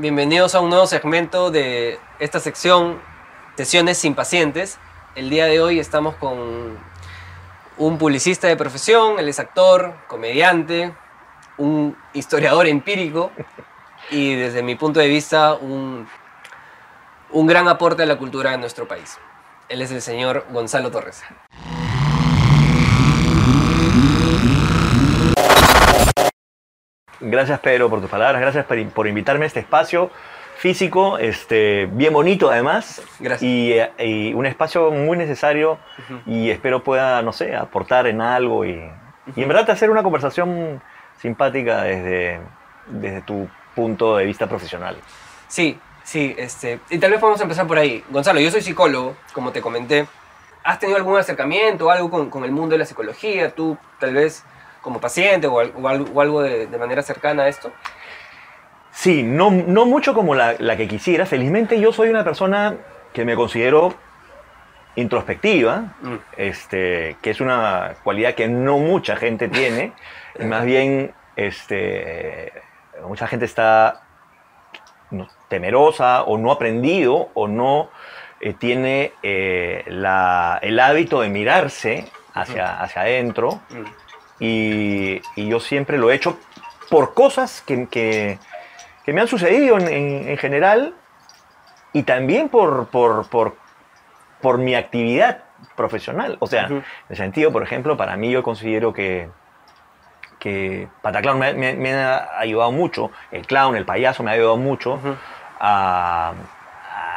Bienvenidos a un nuevo segmento de esta sección Sesiones sin pacientes. El día de hoy estamos con un publicista de profesión, él es actor, comediante, un historiador empírico y desde mi punto de vista un, un gran aporte a la cultura de nuestro país. Él es el señor Gonzalo Torres. Gracias Pedro por tus palabras, gracias por, por invitarme a este espacio físico, este, bien bonito además, Gracias. Y, eh, y un espacio muy necesario y espero pueda, no sé, aportar en algo y, y en verdad hacer una conversación simpática desde, desde tu punto de vista profesional. Sí, sí, este, y tal vez podemos empezar por ahí. Gonzalo, yo soy psicólogo, como te comenté. ¿Has tenido algún acercamiento o algo con, con el mundo de la psicología? Tú, tal vez, como paciente o, al- o algo, o algo de, de manera cercana a esto. Sí, no, no mucho como la, la que quisiera. Felizmente yo soy una persona que me considero introspectiva, Mm. este, que es una cualidad que no mucha gente tiene. más bien, este, mucha gente está temerosa o no aprendido o no eh, tiene eh, la- el hábito de mirarse hacia, hacia adentro. Mm. Y, y yo siempre lo he hecho por cosas que, que- que me han sucedido en, en- en general y también por, por, por, por mi actividad profesional. O sea, en el sentido, por ejemplo, para mí yo considero que, que Pataclown me, me- me ha ayudado mucho, el clown, el payaso me ha ayudado mucho a,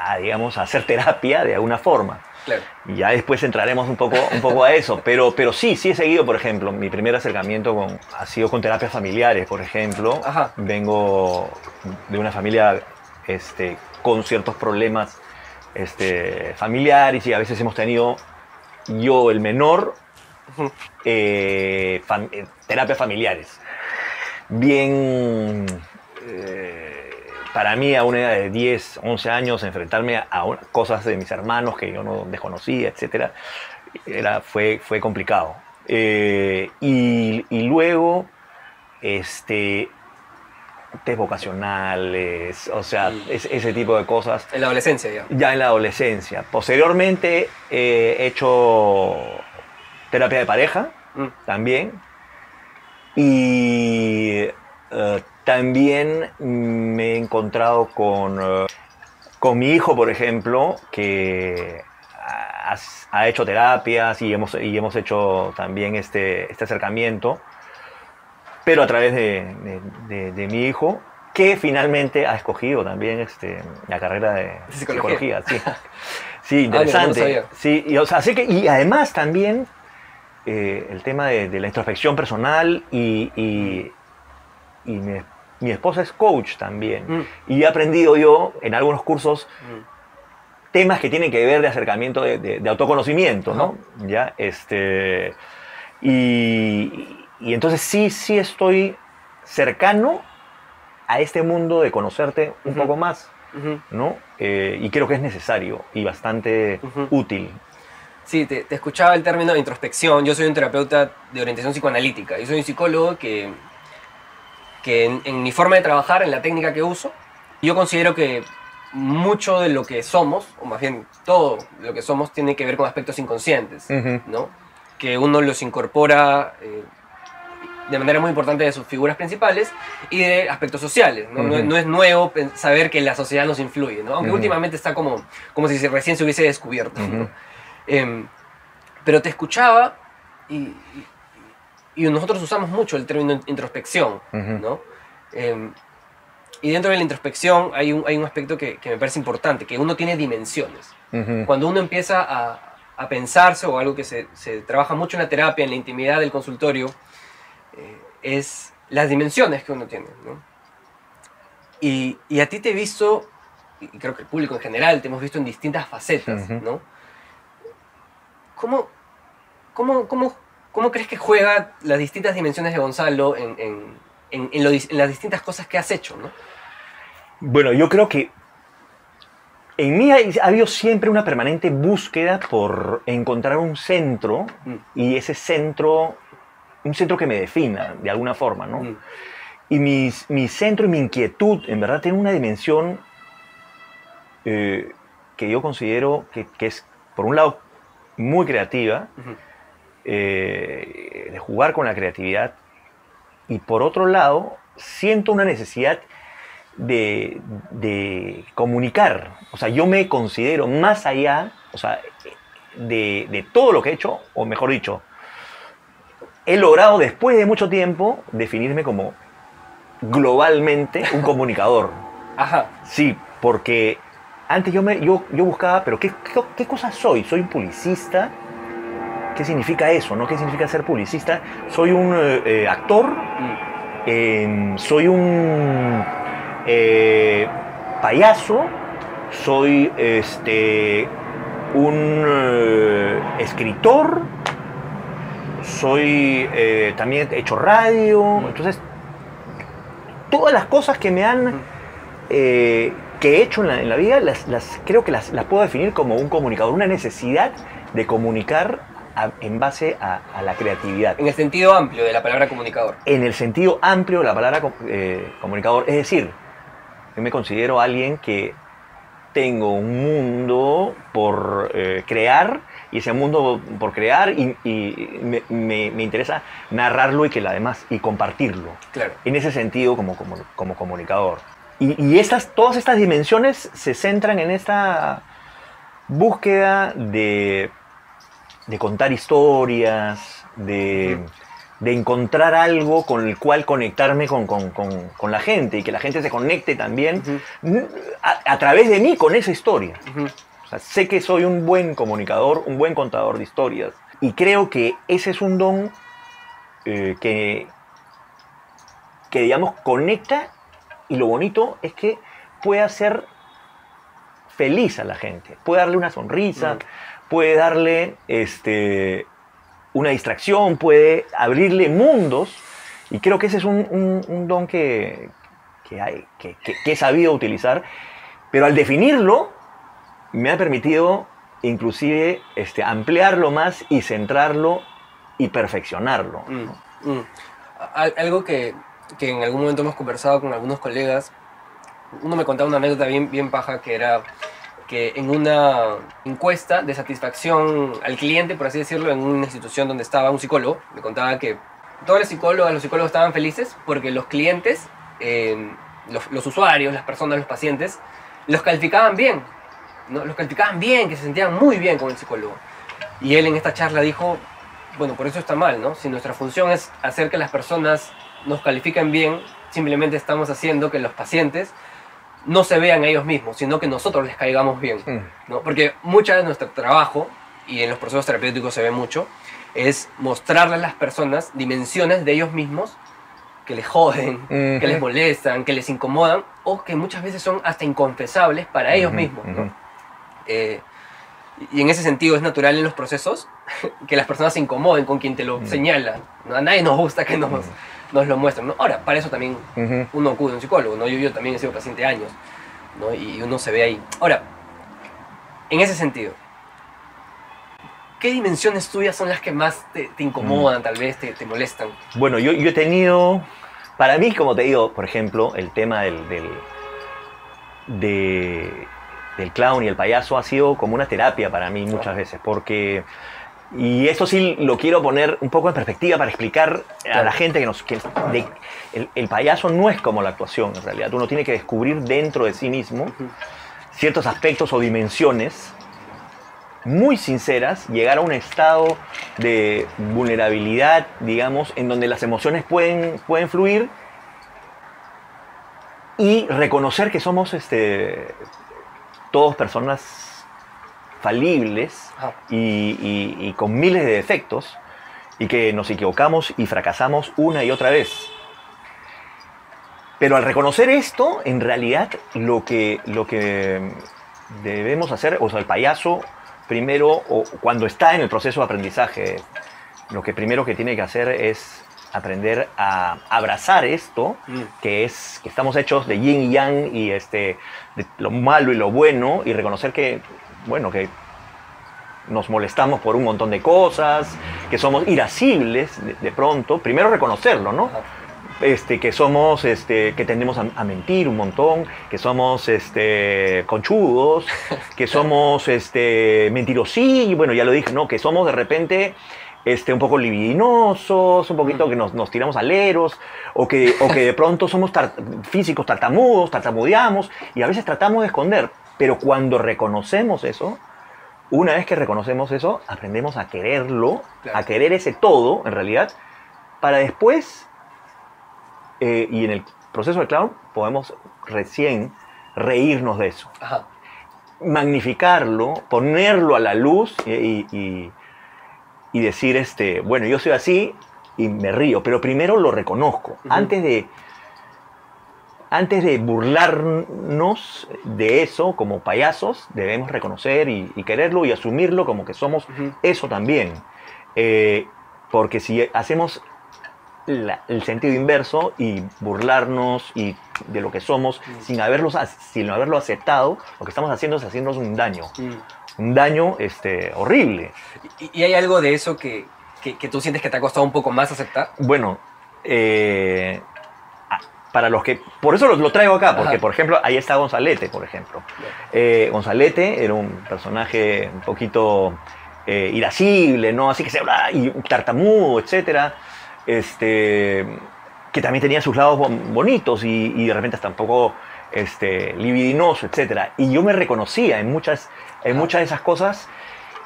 a, digamos, a hacer terapia de alguna forma. Claro. Y ya después entraremos un poco, un poco a eso. Pero, pero sí, sí he seguido, por ejemplo, mi primer acercamiento con, ha sido con terapias familiares, por ejemplo. Ajá. Vengo de una familia este, con ciertos problemas este, familiares y a veces hemos tenido, yo el menor, eh, fam- eh, terapias familiares. Bien, eh, para mí a una edad de 10, 11 años, enfrentarme a, cosas de mis hermanos que yo no desconocía, etc., era, fue, fue complicado. Eh, y, y luego, este, test vocacionales, o sea, es- ese tipo de cosas En la adolescencia ya. ya en la adolescencia. Posteriormente eh, he hecho terapia de pareja Mm. también. Y eh, también me he encontrado con, eh, con mi hijo, por ejemplo, que ha, ha hecho terapias y hemos, y hemos hecho también este, este acercamiento, pero a través de, de- de- de mi hijo, que finalmente ha escogido también este, la carrera de Psicología. psicología. sí. sí, Ah, interesante. sí, y, o sea, así que, y además también eh, el tema de, de la introspección personal y, y- y mi, mi esposa es coach también. Mm. Y he aprendido yo en algunos cursos Mm. temas que tienen que ver de acercamiento de, de- de autoconocimiento, ¿no? Ya, este, y, y entonces sí, sí estoy cercano a este mundo de conocerte un poco más. ¿no? Eh, y creo que es necesario y bastante útil. Sí, te, te escuchaba el término de introspección. Yo soy un terapeuta de orientación psicoanalítica. Yo soy un psicólogo que, que en, en mi forma de trabajar, en la técnica que uso, yo considero que mucho de lo que somos, o más bien todo lo que somos, tiene que ver con aspectos inconscientes, Ujú. ¿no? Que uno los incorpora eh, de manera muy importante de sus figuras principales y de aspectos sociales, ¿no? No es- Ujú. no es nuevo saber que la sociedad nos influye, ¿no? Aunque Ujú. últimamente está como, como si recién se hubiese descubierto, ¿no? Em, pero te escuchaba y, y- nosotros usamos mucho el término introspección, Ujú. ¿no? Em, y dentro de la introspección hay un, hay un aspecto que, que me parece importante, que uno tiene dimensiones. Ujú. Cuando uno empieza a, a pensarse, o algo que se, se trabaja mucho en la terapia, en la intimidad del consultorio, eh, es las dimensiones que uno tiene, ¿no? Y, y a ti te he visto, y creo que el público en general, te hemos visto en distintas facetas, Ujú. ¿no? ¿Cómo, cómo, cómo, cómo crees que juega las distintas dimensiones de Gonzalo en, en, en- en lo las distintas cosas que has hecho, ¿no? Bueno, yo creo que en mí ha ha habido siempre una permanente búsqueda por encontrar un centro Mm. y ese centro, un centro que me defina de alguna forma, ¿no? Mm. y mis- mi centro y mi inquietud, en verdad, tiene una dimensión eh, que yo considero que, que es, por un lado, muy creativa. Eh, de jugar con la creatividad, y por otro lado, siento una necesidad de, de comunicar. O sea, yo me considero más allá, o sea, de, de todo lo que he hecho, o mejor dicho, he logrado después de mucho tiempo definirme como globalmente un comunicador. Ajá. Sí, porque antes yo, me, yo, yo buscaba, pero ¿qué, qué, qué cosa soy? ¿Soy un publicista? ¿Qué significa eso? ¿no? ¿Qué significa ser publicista? ¿Soy un eh, eh, actor? Mm. Eh, ¿Soy un eh, payaso? ¿Soy este, un escritor? ¿Soy también he hecho radio? Entonces, todas las cosas que me han eh, que he hecho en la, en la vida, las, las- creo que las, las puedo definir como un comunicador, una necesidad de comunicar a- en base a, a la creatividad. En el sentido amplio de la palabra comunicador. En el sentido amplio de la palabra eh, comunicador, es decir, yo me considero alguien que tengo un mundo por eh, crear y ese mundo por crear y, y me, me- me interesa narrarlo y que la demás y compartirlo Claro. en ese sentido como, como, como comunicador. Y, y estas, todas estas dimensiones se centran en esta búsqueda de, de contar historias, de, de encontrar algo con el cual conectarme con, con- con- con la gente y que la gente se conecte también a, a través de mí con esa historia. Ujú. O sea, sé que soy un buen comunicador, un buen contador de historias. Y creo que ese es un don eh, que, que, digamos, conecta. Y lo bonito es que puede hacer feliz a la gente. Puede darle una sonrisa. Puede darle este, una distracción, puede abrirle mundos. Y creo que ese es un, don que, que, hay, que, que- he sabido utilizar. Pero al definirlo, me ha permitido inclusive este, ampliarlo más y centrarlo y perfeccionarlo. Mm, mm. Al- Algo que, que en algún momento hemos conversado con algunos colegas, uno me contaba una anécdota bien, bien que era que en una encuesta de satisfacción al cliente, por así decirlo, en una institución donde estaba un psicólogo, me contaba que todas las psicólogas, los psicólogos estaban felices porque los clientes, eh, los, los usuarios, las personas, los pacientes, los calificaban bien, ¿no? los calificaban bien, que se sentían muy bien con el psicólogo. Y él en esta charla dijo, bueno, por eso está mal, ¿no? Si nuestra función es hacer que las personas nos califiquen bien, simplemente estamos haciendo que los pacientes no se vean a ellos mismos, sino que nosotros les caigamos bien, Mm. ¿no? Porque mucho de nuestro trabajo, y en los procesos terapéuticos se ve mucho, es mostrarle a las personas dimensiones de ellos mismos que les joden, que les molestan, que les incomodan, o que muchas veces son hasta inconfesables para ellos mismos, ¿no? Eh, y en ese sentido es natural en los procesos que las personas se incomoden con quien te lo Mm. señala. ¿no? A nadie nos gusta que nos, nos lo muestren. ¿no? Ahora, para eso también uno acude a un psicólogo. ¿no? Yo, yo también he sido paciente años ¿no? y uno se ve ahí. Ahora, en ese sentido, ¿qué dimensiones tuyas son las que más te, te incomodan, Mm. tal vez te, te molestan? Bueno, yo, yo he tenido, para mí, como te digo, por ejemplo, el tema del, del, de- del clown y el payaso ha sido como una terapia para mí muchas veces, porque, y esto sí lo quiero poner un poco en perspectiva para explicar a la gente que nos... Que de- el, el payaso no es como la actuación, en realidad, uno tiene que descubrir dentro de sí mismo ciertos aspectos o dimensiones muy sinceras, llegar a un estado de vulnerabilidad, digamos, en donde las emociones pueden, pueden fluir y reconocer que somos este, todos personas falibles Ajá. y, y- y con miles de defectos y que nos equivocamos y fracasamos una y otra vez. Pero al reconocer esto, en realidad lo que, lo que debemos hacer, o sea, el payaso primero, o cuando está en el proceso de aprendizaje, lo que primero que tiene que hacer es aprender a abrazar esto, Mm. que es que estamos hechos de yin y yang y este, de lo malo y lo bueno, y reconocer que, bueno, que nos molestamos por un montón de cosas, que somos irascibles de, de pronto, primero reconocerlo, ¿no? Este, que somos, este, que tendemos a, a mentir un montón, que somos este, conchudos, que somos este, mentirosillos, bueno, ya lo dije, ¿no? Que somos de repente este, un poco libidinosos, un poquito que nos, nos tiramos aleros, o que, o que de pronto somos tar- físicos tartamudos, tartamudeamos, y a veces tratamos de esconder. Pero cuando reconocemos eso, una vez que reconocemos eso, aprendemos a quererlo, Claro. a querer ese todo, en realidad, para después, eh, y en el proceso de clown, podemos recién reírnos de eso Ajá. magnificarlo, ponerlo a la luz y, y- y- decir, este, bueno, yo soy así y me río, pero primero lo reconozco. Antes de antes de burlarnos de eso como payasos, debemos reconocer y, y quererlo y asumirlo como que somos eso también. Eh, porque si hacemos la- el sentido inverso y burlarnos y de lo que somos Mm. sin, haberlo, sin haberlo aceptado, lo que estamos haciendo es haciéndonos un daño. Mm. Un daño este, horrible. ¿Y, y hay algo de eso que, que, que tú sientes que te ha costado un poco más aceptar? Bueno, eh, para los que... Por eso lo, lo traigo acá, porque Ajá. por ejemplo, ahí está Gonzalete, por ejemplo. Eh, Gonzalete era un personaje un poquito eh, irascible, ¿no? Así que se habla y tartamudo, etcétera. Este, que también tenía sus lados bon- bonitos y, y de repente hasta un poco este, libidinoso, etcétera. Y yo me reconocía en muchas, en muchas de esas cosas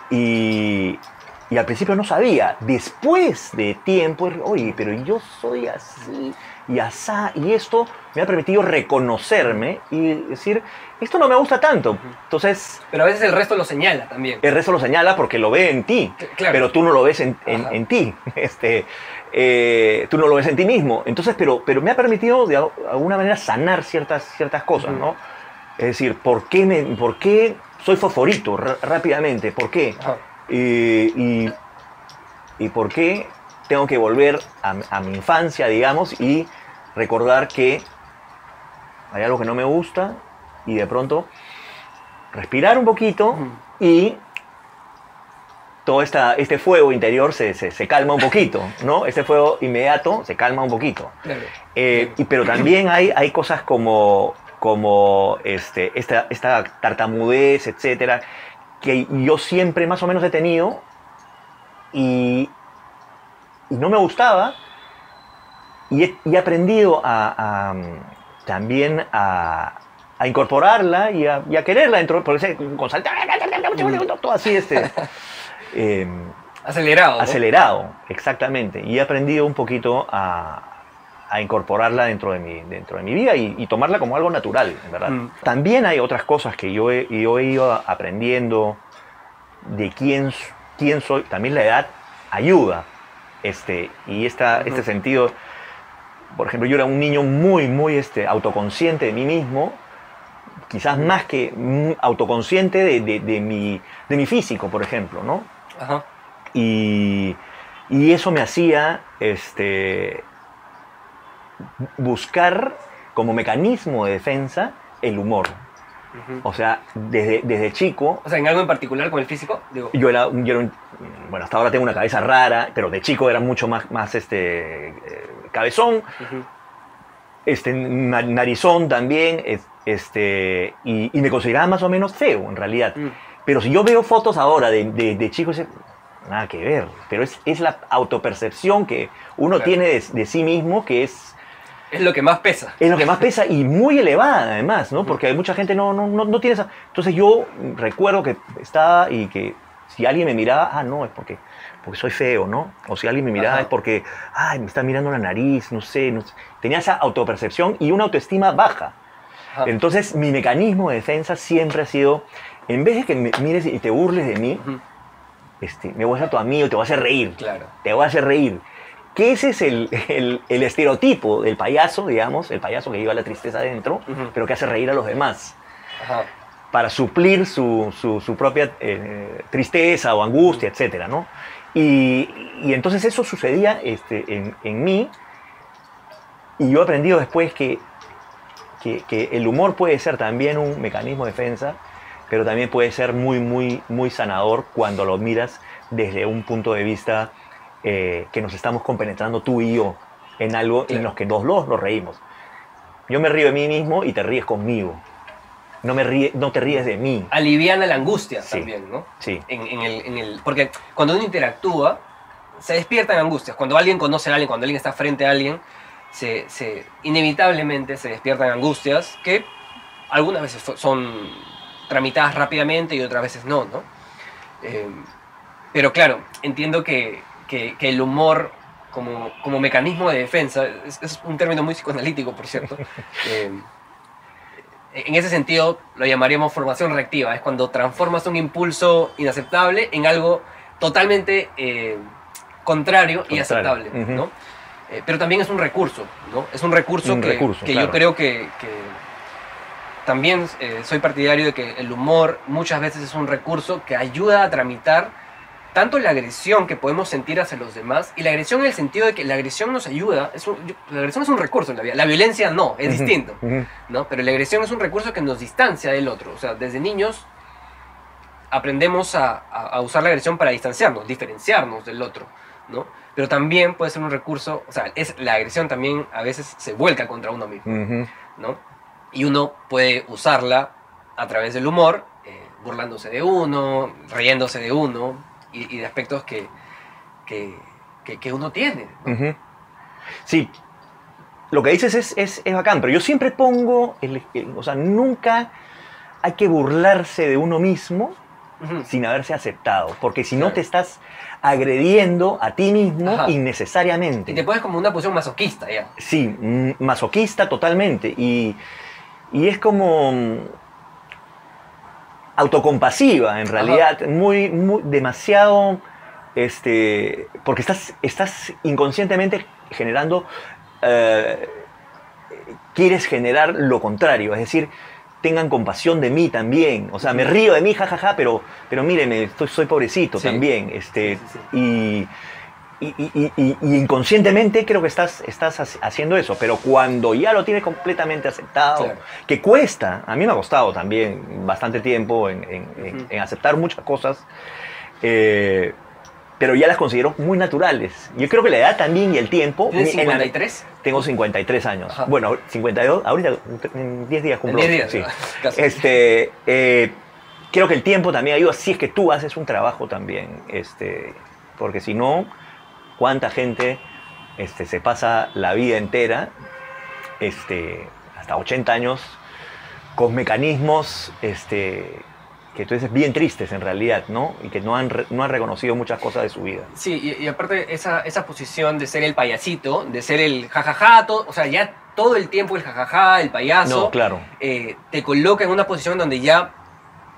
y, y al principio no sabía. Después de tiempo, oye, pero yo soy así y asá, y esto me ha permitido reconocerme y decir, esto no me gusta tanto. Entonces, Pero a veces el resto lo señala también. el resto lo señala porque lo ve en ti, Claro. pero tú no lo ves en, en- en ti. Este, eh, tú no lo ves en ti mismo. Entonces, pero, pero me ha permitido de al- alguna manera sanar ciertas, ciertas cosas. ¿no? Es decir, ¿por qué, me, por qué soy favorito rápidamente? ¿Por qué? Eh, y, y por qué tengo que volver a, a mi infancia, digamos, y recordar que hay algo que no me gusta y de pronto respirar un poquito y todo esta, este fuego interior se, se- se calma un poquito, ¿no? Este fuego inmediato se calma un poquito. Claro. Eh, y, pero también hay, hay cosas como, como este, esta, esta tartamudez, etcétera, que yo siempre más o menos he tenido y, y no me gustaba. Y he, y he aprendido a, a, mm, también a, a incorporarla y a, y a quererla dentro, por ese, con saltar, todo así, este, em, Acelerado. ¿no? acelerado, exactamente. Y he aprendido un poquito a, a incorporarla dentro de mi, dentro de mi vida y, y tomarla como algo natural, en verdad. Mm. También hay otras cosas que yo he, yo he ido aprendiendo de quién, quién soy. También la edad ayuda. Este, y esta, este sentido, por ejemplo, yo era un niño muy, muy este, autoconsciente de mí mismo, quizás más que autoconsciente de, de- de mi, de mi físico, por ejemplo, ¿no? Ajá. Y, y eso me hacía este, buscar como mecanismo de defensa el humor. Ujú. O sea, desde, desde chico, O sea, en algo en particular con el físico, digo. yo era, yo era un- bueno, hasta ahora tengo una cabeza rara, pero de chico era mucho más, más este, eh, cabezón, Ujú. este, na- narizón también, es- este, y, y me consideraba más o menos feo en realidad. Mm. Pero si yo veo fotos ahora de, de, de chicos, nada que ver. Pero es, es la autopercepción que uno Claro. tiene de, de sí mismo que es, Es lo que más pesa. es lo que más pesa y muy elevada además, ¿no? Porque hay mucha gente no, no, no, no tiene esa... Entonces yo recuerdo que estaba y que si alguien me miraba, ah, no, es porque, porque soy feo, ¿no? O si alguien me miraba Ajá. es porque, ay, me está mirando la nariz, no sé, no sé. Tenía esa autopercepción y una autoestima baja. Ajá. Entonces mi mecanismo de defensa siempre ha sido, en vez de que me mires y te burles de mí, este, me voy a hacer tu amigo, te voy a hacer reír, Claro. te voy a hacer reír. Que ese es el, el- el estereotipo del payaso, digamos, el payaso que lleva la tristeza adentro, pero que hace reír a los demás, Ajá. para suplir su, su- su propia eh, tristeza o angustia, etc. ¿no? Y, y entonces eso sucedía este, en, en mí, y yo he aprendido después que, que, que el humor puede ser también un mecanismo de defensa, pero también puede ser muy, muy, muy sanador cuando lo miras desde un punto de vista eh, que nos estamos compenetrando tú y yo. en algo en Claro. los que los dos nos reímos. Yo me río de mí mismo y te ríes conmigo. No, me ríe, no te ríes de mí. Aliviana la angustia Sí. también, ¿no? Sí. En, en el, en el- porque cuando uno interactúa, se despiertan angustias. Cuando alguien conoce a alguien, cuando alguien está frente a alguien, se, se- inevitablemente se despiertan angustias que algunas veces son tramitadas rápidamente y otras veces no, ¿no? Eh, pero claro, entiendo que, que- que el humor como, como mecanismo de defensa, es, es un término muy psicoanalítico, por cierto, eh, en ese sentido lo llamaríamos formación reactiva, es cuando transformas un impulso inaceptable en algo totalmente eh, contrario, y Contrario, aceptable, ujú. ¿no? Eh, pero también es un recurso, ¿no? Es un recurso Un que, recurso, que claro. yo creo que, que también eh, soy partidario de que el humor muchas veces es un recurso que ayuda a tramitar tanto la agresión que podemos sentir hacia los demás y la agresión en el sentido de que la agresión nos ayuda, es un- la agresión es un recurso en la vida, la violencia no, es Ujú, distinto. ujú. ¿no? Pero la agresión es un recurso que nos distancia del otro. O sea, desde niños aprendemos a, a- a usar la agresión para distanciarnos, diferenciarnos del otro, ¿no? Pero también puede ser un recurso, o sea, es, la agresión también a veces se vuelca contra uno mismo, Ujú. ¿no? Y uno puede usarla a través del humor, eh, burlándose de uno, riéndose de uno y, y de aspectos que, que, que- que uno tiene. Sí, lo que dices es, es, es bacán, pero yo siempre pongo, el, el- o sea, nunca hay que burlarse de uno mismo sin haberse aceptado, porque si no te estás agrediendo a ti mismo Ajá. innecesariamente. Y te pones como una posición masoquista ya. Sí, mm, masoquista totalmente. Y, y es como autocompasiva, en realidad, muy, muy, demasiado, este, porque estás, estás inconscientemente generando, eh, quieres generar lo contrario, es decir, tengan compasión de mí también, o sea, me río de mí, jajaja, pero, pero míreme, estoy, soy pobrecito Sí. también, este, Sí, sí, y y, y- y- y inconscientemente creo que estás, estás haci- haciendo eso, pero cuando ya lo tienes completamente aceptado, Claro. que cuesta, a mí me ha costado también bastante tiempo en, en- aceptar muchas cosas, eh, pero ya las considero muy naturales. Yo creo que la edad también y el tiempo... ¿Tienes en la- 53? tengo 53 años. Ajá. Bueno, 52, ahorita en 10 días cumplo. 10 días. sí. Casi. Este, eh, creo que el tiempo también ayuda, si es que tú haces un trabajo también, este, porque si no, ¿cuánta gente este, se pasa la vida entera, este, hasta 80 años, con mecanismos este, que tú dices bien tristes en realidad, ¿no? Y que no han, no han reconocido muchas cosas de su vida. Sí, y, y aparte esa, esa posición de ser el payasito, de ser el jajaja, todo- o sea, ya todo el tiempo el jajaja, el payaso, No, claro. eh, te coloca en una posición donde ya,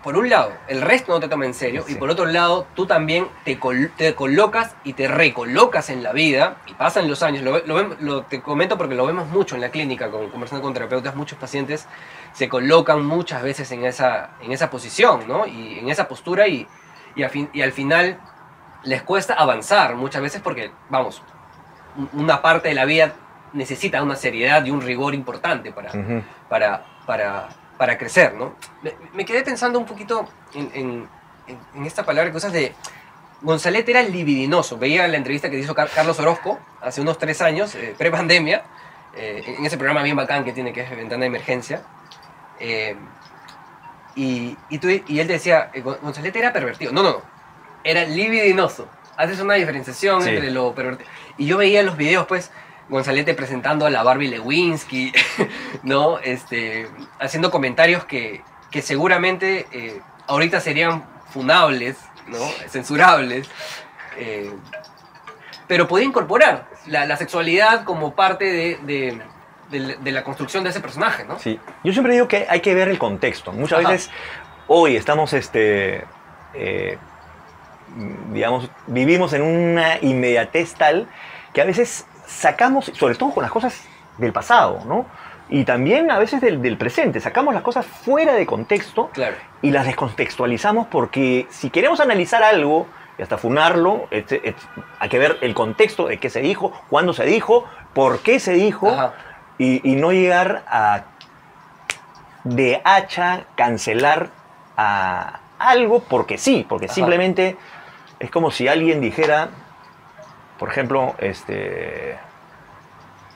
por un lado, el resto no te toma en serio, y por otro lado, tú también te, col- te colocas y te recolocas en la vida, y pasan los años, lo, te comento porque lo vemos mucho en la clínica, con, conversando con terapeutas, muchos pacientes se colocan muchas veces en esa, en esa posición, ¿no? Y en esa postura, y, y, al fin- y al final les cuesta avanzar muchas veces porque, vamos, un- una parte de la vida necesita una seriedad y un rigor importante para, para, para, para crecer, ¿no? Me, me quedé pensando un poquito en, en- en- esta palabra, cosas de... González era libidinoso. Veía la entrevista que hizo Car- Carlos Orozco hace unos tres años, eh, pre-pandemia, eh, en ese programa bien bacán que tiene que es Ventana de Emergencia. Eh, y, y, tú- y él decía, eh, Gon- González era pervertido. No, no, no. Era libidinoso. Haces una diferenciación Sí. entre lo pervertido. Y yo veía los videos, pues, Gonzalete presentando a la Barbie Lewinsky, ¿no? Este, haciendo comentarios que, que seguramente eh, ahorita serían funables, ¿no? Censurables. eh, pero podía incorporar la, la sexualidad como parte de, de- de- de la construcción de ese personaje, ¿no? Sí. Yo siempre digo que hay que ver el contexto. Muchas Ajá. veces hoy estamos, este, eh, digamos, vivimos en una inmediatez tal que a veces sacamos, sobre todo con las cosas del pasado, ¿no? Y también a veces del, del presente, sacamos las cosas fuera de contexto Claro. y las descontextualizamos porque si queremos analizar algo y hasta funarlo, este, et- hay que ver el contexto de qué se dijo, cuándo se dijo, por qué se dijo y, y no llegar a de hacha cancelar a algo porque sí, porque Ajá. simplemente es como si alguien dijera, por ejemplo, este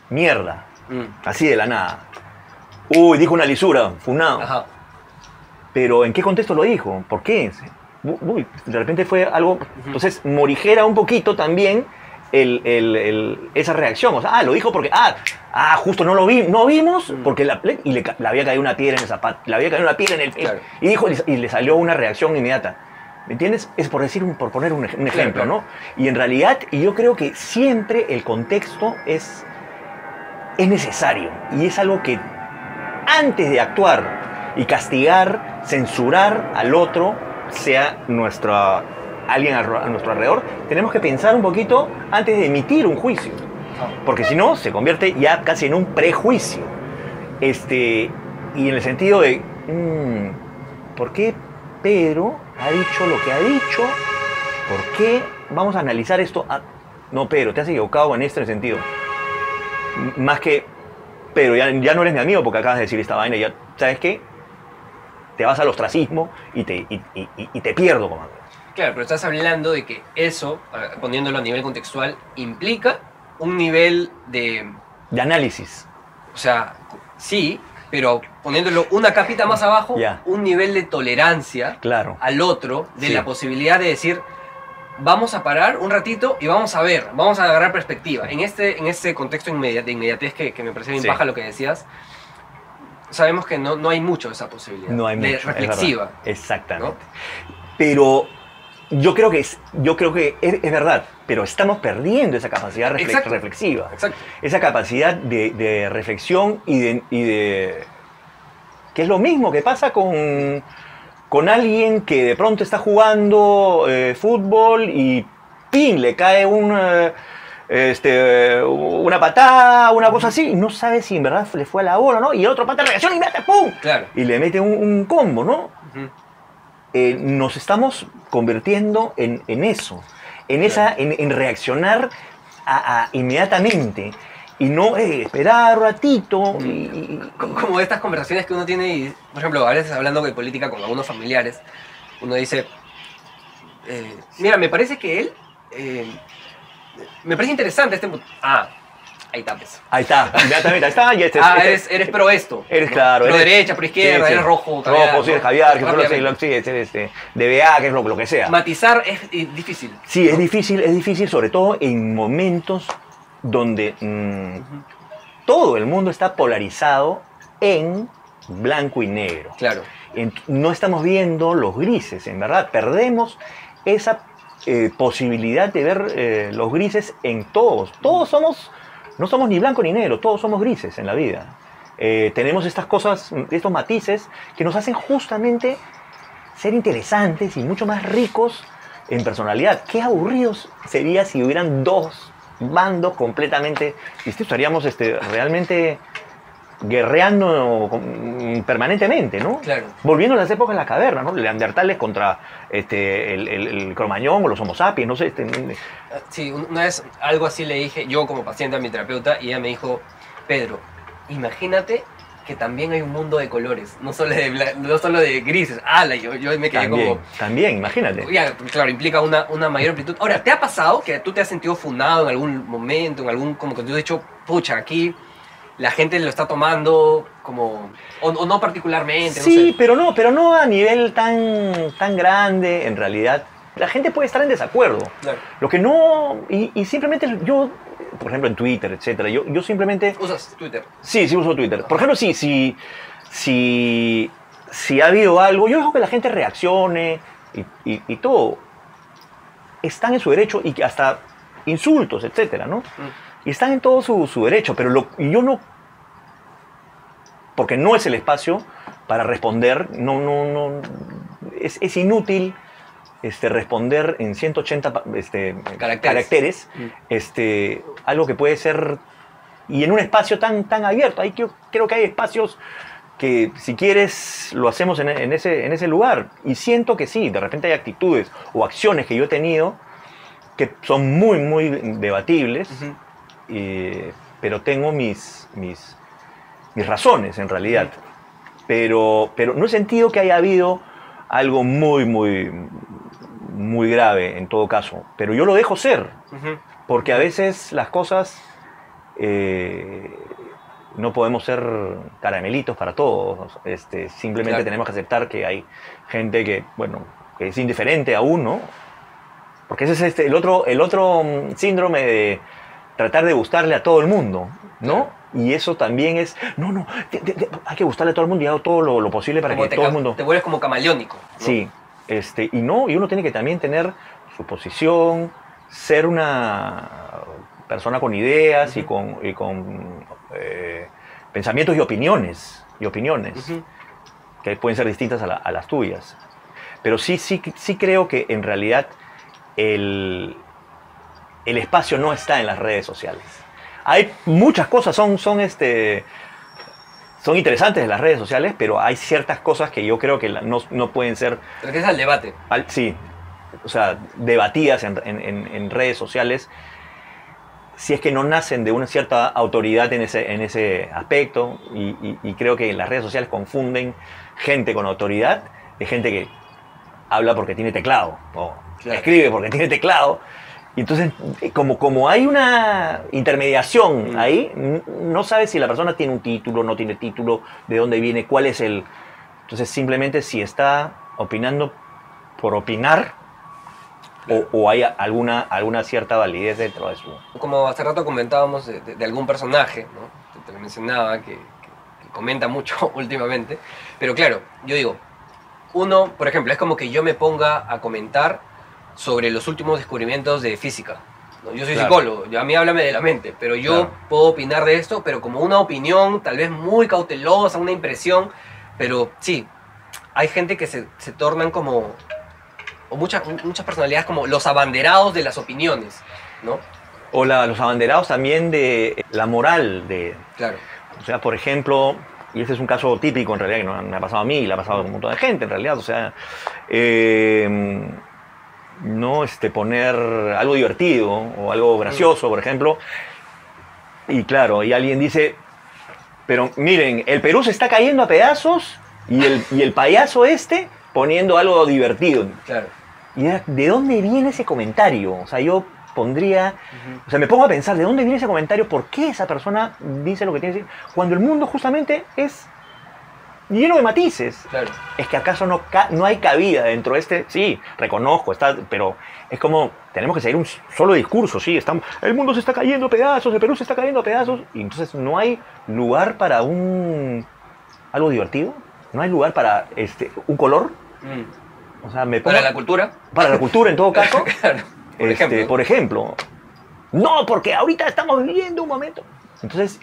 mierda, Mm. así de la nada. Uy, dijo una lisura, funado. Ajá. Pero ¿en qué contexto lo dijo? ¿Por qué? Uy, de repente fue algo... Entonces morigera un poquito también el- el- el- esa reacción. O sea, ah, lo dijo porque... Ah, ah justo no lo vi, no vimos porque la, y le, había caído una piedra en el zapato, le había caído una piedra en el. Claro. Y dijo y le salió una reacción inmediata. ¿Me entiendes? Es por decir, un- por poner un, ej- un ejemplo, claro. ¿no? Y en realidad yo creo que siempre el contexto es, es necesario y es algo que antes de actuar y castigar, censurar al otro, sea nuestra, alguien a, nuestro alrededor, tenemos que pensar un poquito antes de emitir un juicio. Porque si no, se convierte ya casi en un prejuicio. Este, y en el sentido de, mm, ¿por qué Pedro ha dicho lo que ha dicho? ¿Por qué vamos a analizar esto? Ah, no, Pedro, te has equivocado en este sentido. M- Más que, Pedro, ya, ya no eres mi amigo porque acabas de decir esta vaina, ya, ¿sabes qué? Te vas al ostracismo y te, y, y- y- te pierdo como amigo. Claro, pero estás hablando de que eso, poniéndolo a nivel contextual, implica un nivel de. De análisis. O sea, sí, pero poniéndolo una capita más abajo, un nivel de tolerancia Claro. al otro, de Sí. la posibilidad de decir, vamos a parar un ratito y vamos a ver, vamos a agarrar perspectiva. En este, en este contexto de inmediatez que, que me parece bien Sí. paja lo que decías, sabemos que no, no hay mucho de esa posibilidad. No hay de mucho. reflexiva. Exactamente. Pero yo creo que es, yo creo que es, es verdad, pero estamos perdiendo esa capacidad Exacto. reflexiva. Exacto. Esa capacidad de, de reflexión y de, y de- que es lo mismo que pasa con, con alguien que de pronto está jugando eh, fútbol y ¡pin! le cae un, eh, este, una patada, una cosa así, y no sabe si en verdad le fue a la bola, ¿no? Y el otro pata reacciona y mete ¡pum! Claro. Y le mete un, un combo, ¿no? Eh, nos estamos convirtiendo en, en eso, en, esa, en, en reaccionar a- a inmediatamente y no eh, esperar un ratito. y- y- Co- como estas conversaciones que uno tiene, y, por ejemplo, a veces hablando de política con algunos familiares, uno dice, eh, mira, me parece que él, eh, me parece interesante este... Ah, ahí tapes. ahí está, inmediatamente, ahí está. Y este, Ah, este- eres, eres pro esto. eres claro. Pro eres- derecha, pro izquierda, sí, eres rojo. Rojo, caviar, sí, eres caviar, que tú lo- sí, Rápidamente. lo- sí, es, este, DBA, que es lo, lo que sea. Matizar es eh, difícil. Sí, es difícil, es difícil, sobre todo en momentos donde mm, todo el mundo está polarizado en blanco y negro. Claro. En- no estamos viendo los grises, en verdad. Perdemos esa eh, posibilidad de ver eh, los grises en todos. Todos somos, no somos ni blanco ni negro, todos somos grises en la vida. Eh, tenemos estas cosas, estos matices que nos hacen justamente ser interesantes y mucho más ricos en personalidad. Qué aburridos sería si hubieran dos bandos completamente distintos. Estaríamos este, realmente guerreando permanentemente, ¿no? Claro. Volviendo a las épocas de la caverna, ¿no? Leandertales contra este, el, el, el cromañón o los homo sapiens, no sé. Este, Sí, una vez algo así le dije yo como paciente a mi terapeuta y ella me dijo, Pedro, imagínate que también hay un mundo de colores, no solo de, no solo de grises. Ala, yo, yo me quedé también, como... también, imagínate. Ya, claro, implica una, una mayor amplitud. Ahora, ¿te ha pasado que tú te has sentido fundado en algún momento, en algún, como que tú has dicho, pucha, aquí la gente lo está tomando como, o, o no particularmente, no Sí, sé. pero no, pero no a nivel tan, tan grande, en realidad. La gente puede estar en desacuerdo. Claro. Lo que no. Y, y simplemente yo, por ejemplo, en Twitter, etcétera, yo, yo simplemente. Usas Twitter. Sí, sí uso Twitter. Por ejemplo, si, si, si, si ha habido algo, yo dejo que la gente reaccione y, y- y todo. Están en su derecho y que hasta insultos, etcétera, ¿no? Y están en todo su, su derecho, pero lo, yo no. Porque no es el espacio para responder, no, no, no. Es, es inútil este, responder en 180 pa- este, Caracteres. caracteres, Mm. este, algo que puede ser. Y en un espacio tan, tan abierto, ahí creo, creo que hay espacios que si quieres lo hacemos en, en ese, en ese lugar. Y siento que sí, de repente hay actitudes o acciones que yo he tenido que son muy, muy debatibles. Eh, pero tengo mis, mis, mis razones en realidad. Pero, pero no he sentido que haya habido algo muy, muy, muy grave en todo caso. Pero yo lo dejo ser, porque a veces las cosas eh, no podemos ser caramelitos para todos. Este, simplemente Claro. tenemos que aceptar que hay gente que, bueno, que es indiferente aún, ¿no? Porque ese es este, el, otro, el otro mm, síndrome de tratar de gustarle a todo el mundo, ¿no? Y eso también es, no, no, te- te- te- hay que gustarle a todo el mundo y hago todo lo, lo posible para Como que todo el mundo... te vuelves como camaleónico. ¿no? Sí, este, y no, y uno tiene que también tener su posición, ser una persona con ideas y con, y con eh, pensamientos y opiniones, y opiniones que pueden ser distintas a, la- a las tuyas. Pero sí, sí, sí creo que en realidad el, el espacio no está en las redes sociales. Hay muchas cosas, son, son, este, son interesantes en las redes sociales, pero hay ciertas cosas que yo creo que no, no pueden ser, Pero que es al debate. al- sí, o sea, debatidas en, en- en- en redes sociales si es que no nacen de una cierta autoridad en ese, en ese aspecto y, y- y creo que las redes sociales confunden gente con autoridad de gente que habla porque tiene teclado o Claro. escribe porque tiene teclado y entonces como, como hay una intermediación Mm. ahí no sabes si la persona tiene un título no tiene título de dónde viene cuál es el entonces simplemente si está opinando por opinar o, o hay alguna, alguna cierta validez dentro de su... Como hace rato comentábamos de, de- de algún personaje, ¿no? Te, te lo mencionaba, que, que- que comenta mucho últimamente. Pero claro, yo digo, uno, por ejemplo, es como que yo me ponga a comentar sobre los últimos descubrimientos de física. ¿no? Yo soy Claro. psicólogo, yo- a mí háblame de la mente, pero yo Claro. puedo opinar de esto, pero como una opinión tal vez muy cautelosa, una impresión, pero sí, hay gente que se, se tornan como, o muchas, muchas personalidades como los abanderados de las opiniones, ¿no? O la- los abanderados también de la moral, de, Claro. o sea, por ejemplo, y este es un caso típico en realidad que no me ha pasado a mí, le ha pasado a un montón de gente en realidad, o sea, eh, no este, poner algo divertido o algo gracioso, por ejemplo, y claro, y alguien dice, pero miren, el Perú se está cayendo a pedazos y el, y el payaso este poniendo algo divertido. Claro. Y era, ¿de dónde viene ese comentario? O sea, yo pondría, o sea, me pongo a pensar, ¿de dónde viene ese comentario? ¿Por qué esa persona dice lo que tiene que decir? Cuando el mundo justamente es lleno de matices. Claro. Es que acaso no, no hay cabida dentro de este, sí, reconozco, está, pero es como, tenemos que seguir un solo discurso, sí, estamos, el mundo se está cayendo a pedazos, el Perú se está cayendo a pedazos, y entonces no hay lugar para un, algo divertido, no hay lugar para este, un color, Mm. o sea, me pongo- Para la cultura. para la cultura en todo caso, claro. Por este, ejemplo. por ejemplo. No, porque ahorita estamos viviendo un momento. Entonces,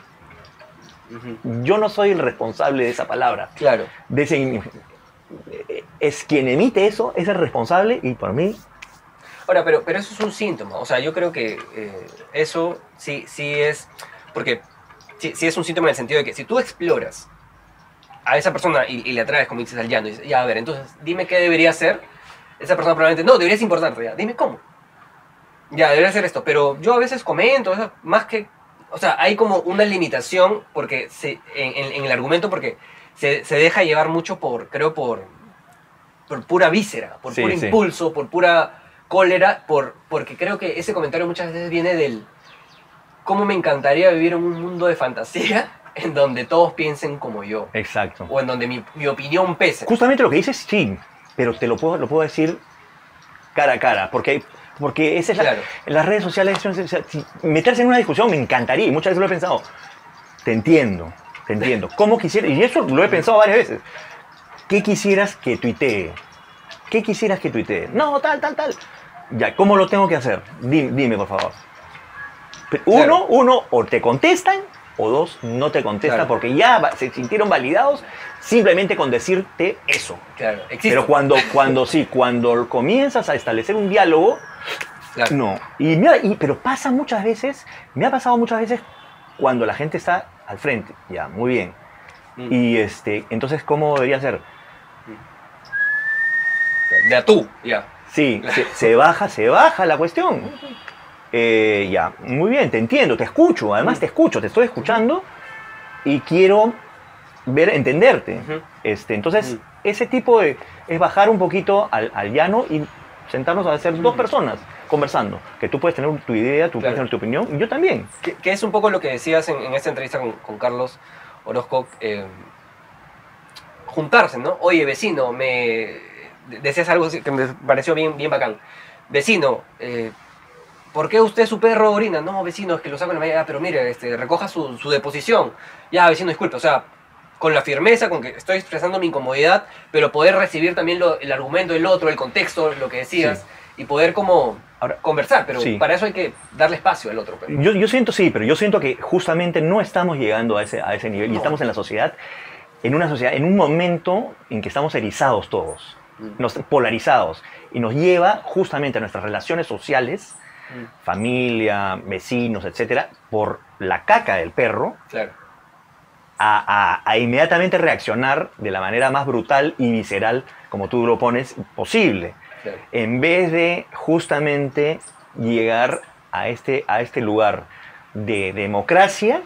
Yo no soy el responsable de esa palabra. Claro. De ese, es quien emite eso, es el responsable y por mí, Ahora, pero, pero eso es un síntoma. O sea, yo creo que eh, eso sí, sí es. Porque sí, sí es un síntoma en el sentido de que si tú exploras a esa persona y, y le atraes, como dices, al llano, y dices, ya, a ver, entonces dime qué debería hacer. Esa persona probablemente, no, deberías importarte, ya, dime cómo. Ya, debería hacer esto. Pero yo a veces comento, más que. O sea, hay como una limitación porque se, en, en- en el argumento, porque se, se deja llevar mucho por, creo, por, por pura víscera, por Sí, puro sí. impulso, por pura cólera, por, porque creo que ese comentario muchas veces viene del cómo me encantaría vivir en un mundo de fantasía en donde todos piensen como yo, exacto. o en donde mi, mi opinión pese. Justamente lo que dices, sí, pero te lo puedo, lo puedo decir cara a cara, porque, porque esa es la- Claro. en las redes sociales, meterse en una discusión me encantaría, y muchas veces lo he pensado. Te entiendo, te entiendo. ¿Cómo quisiera? Y eso lo he pensado varias veces. ¿Qué quisieras que tuitee? ¿Qué quisieras que tuitee? No, tal, tal, tal. Ya, ¿cómo lo tengo que hacer? Dime, dime por favor. Uno, Claro. uno, o te contestan, o dos, no te contestan Claro. porque ya se sintieron validados simplemente con decirte eso. Claro, existe. Pero cuando, cuando sí, cuando comienzas a establecer un diálogo, Claro. no. Y, mira, y- pero pasa muchas veces, me ha pasado muchas veces cuando la gente está al frente. Ya, muy bien. Mm. Y este, entonces, ¿cómo debería ser? De a tú, ya. Sí, se, se baja, se baja la cuestión. Eh, ya, muy bien, te entiendo, te escucho, además te escucho, te estoy escuchando y quiero ver, entenderte. Este, entonces, ese tipo de, es bajar un poquito al, al llano y sentarnos a ser dos personas. conversando, que tú puedes tener tu idea, tú puedes Claro. tener tu opinión, y yo también. Que, que es un poco lo que decías en, en esta entrevista con, con Carlos Orozco. eh, juntarse, ¿no? Oye, vecino, me decías algo que me pareció bien, bien bacán. Vecino, eh, ¿por qué usted su perro orina? No, vecino, es que lo saco en la mañana, pero mire, este, recoja su, su deposición. Ya, vecino, disculpe, o sea, con la firmeza con que estoy expresando mi incomodidad, pero poder recibir también lo- el argumento del otro, el contexto, lo que decías, y poder como Ahora- conversar, pero Sí. para eso hay que darle espacio al otro. pero- Yo, yo siento sí, pero yo siento que justamente no estamos llegando a ese, a ese nivel y estamos en la sociedad, en una sociedad, en un momento en que estamos erizados todos, Mm. nos, polarizados, y nos lleva justamente a nuestras relaciones sociales, Mm, familia, vecinos, etcétera, por la caca del perro, Claro. A, a- a inmediatamente reaccionar de la manera más brutal y visceral, como tú lo pones, posible. claro. En vez de justamente llegar a este, a este lugar de democracia,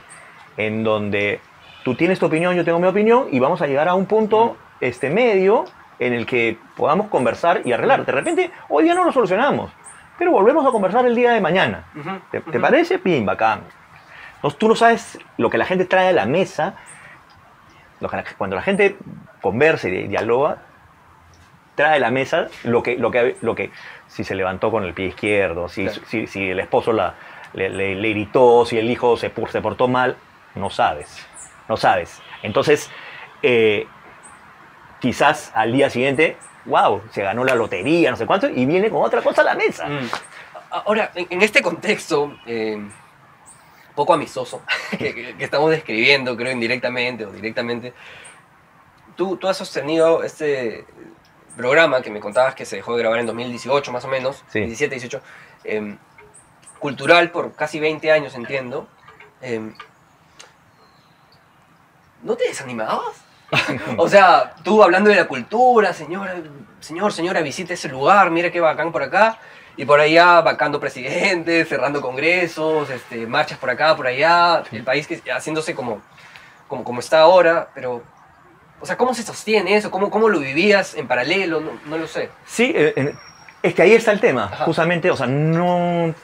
en donde tú tienes tu opinión, yo tengo mi opinión, y vamos a llegar a un punto este, medio en el que podamos conversar y arreglar. De repente, hoy día no lo solucionamos, pero volvemos a conversar el día de mañana. ¿Te, parece? Pim, bacán. Entonces, tú no sabes lo que la gente trae a la mesa. cuando la gente conversa y dialoga, trae a la mesa lo que, lo que, lo que si se levantó con el pie izquierdo, si, Claro. si, si el esposo la, le, le- le gritó, si el hijo se, se portó mal, no sabes. No sabes. Entonces, eh, quizás al día siguiente, wow, se ganó la lotería, no sé cuánto, y viene con otra cosa a la mesa. Mm. Ahora, en, en este contexto eh, poco amistoso que, que- que estamos describiendo, creo indirectamente o directamente, tú, tú has sostenido este programa que me contabas que se dejó de grabar en 2018 más o menos, Sí. 17, 18, eh, cultural por casi 20 años, entiendo. Eh, ¿No te desanimabas? O sea, tú hablando de la cultura, señora, señor, señora, visite ese lugar, mira qué bacán por acá. Y por allá vacando presidentes, cerrando congresos, este, marchas por acá, por allá, el país que, haciéndose como, como, como está ahora, pero, o sea, ¿cómo se sostiene eso? ¿Cómo, cómo lo vivías en paralelo? No, no lo sé. Sí, eh, eh, es que ahí está el tema, Ajá. justamente, o sea, no...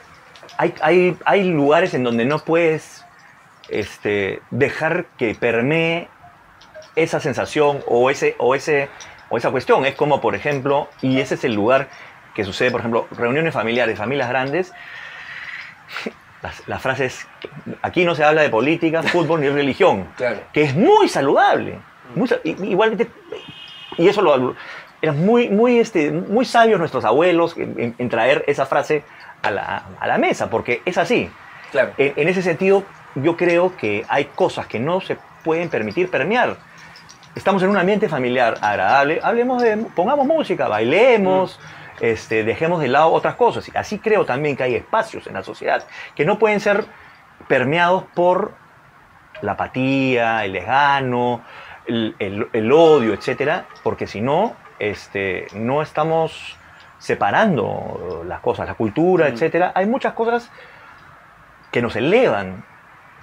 Hay, hay, hay lugares en donde no puedes este, dejar que permee esa sensación o, ese, o, ese, o esa cuestión. Es como, por ejemplo, y ese es el lugar que sucede, por ejemplo, reuniones familiares, familias grandes, las, las frases, aquí no se habla de política, fútbol ni religión Claro. que es muy saludable. muy igualmente, y eso lo, eran muy, muy, este, muy sabios nuestros abuelos en, en- traer esa frase a la, a la mesa, porque es así. Claro. En, en ese sentido, yo creo que hay cosas que no se pueden permitir permear. Estamos en un ambiente familiar agradable, hablemos de, pongamos música, bailemos, este, dejemos de lado otras cosas. Y así creo también que hay espacios en la sociedad que no pueden ser permeados por la apatía, el desgano, el, el- el odio, etcétera, porque si no, este, no estamos separando las cosas, la cultura, Mm. etcétera. Hay muchas cosas que nos elevan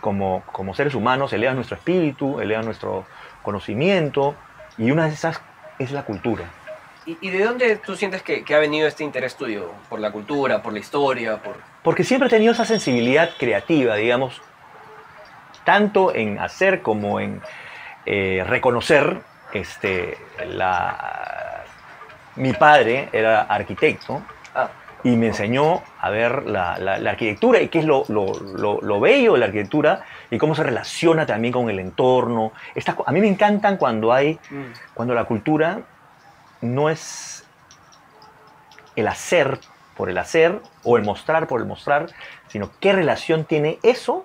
como, como seres humanos, elevan nuestro espíritu, elevan nuestro conocimiento, y una de esas es la cultura. ¿Y, y de dónde tú sientes que, que ha venido este interés tuyo? ¿Por la cultura, por la historia, por...? Porque siempre he tenido esa sensibilidad creativa, digamos, tanto en hacer como en eh, reconocer. Este, la, mi padre era arquitecto Ah, y me enseñó a ver la, la- la arquitectura y qué es lo, lo- lo- lo bello de la arquitectura y cómo se relaciona también con el entorno. Estas a mí me encantan cuando hay mm, cuando la cultura no es el hacer por el hacer o el mostrar por el mostrar, sino qué relación tiene eso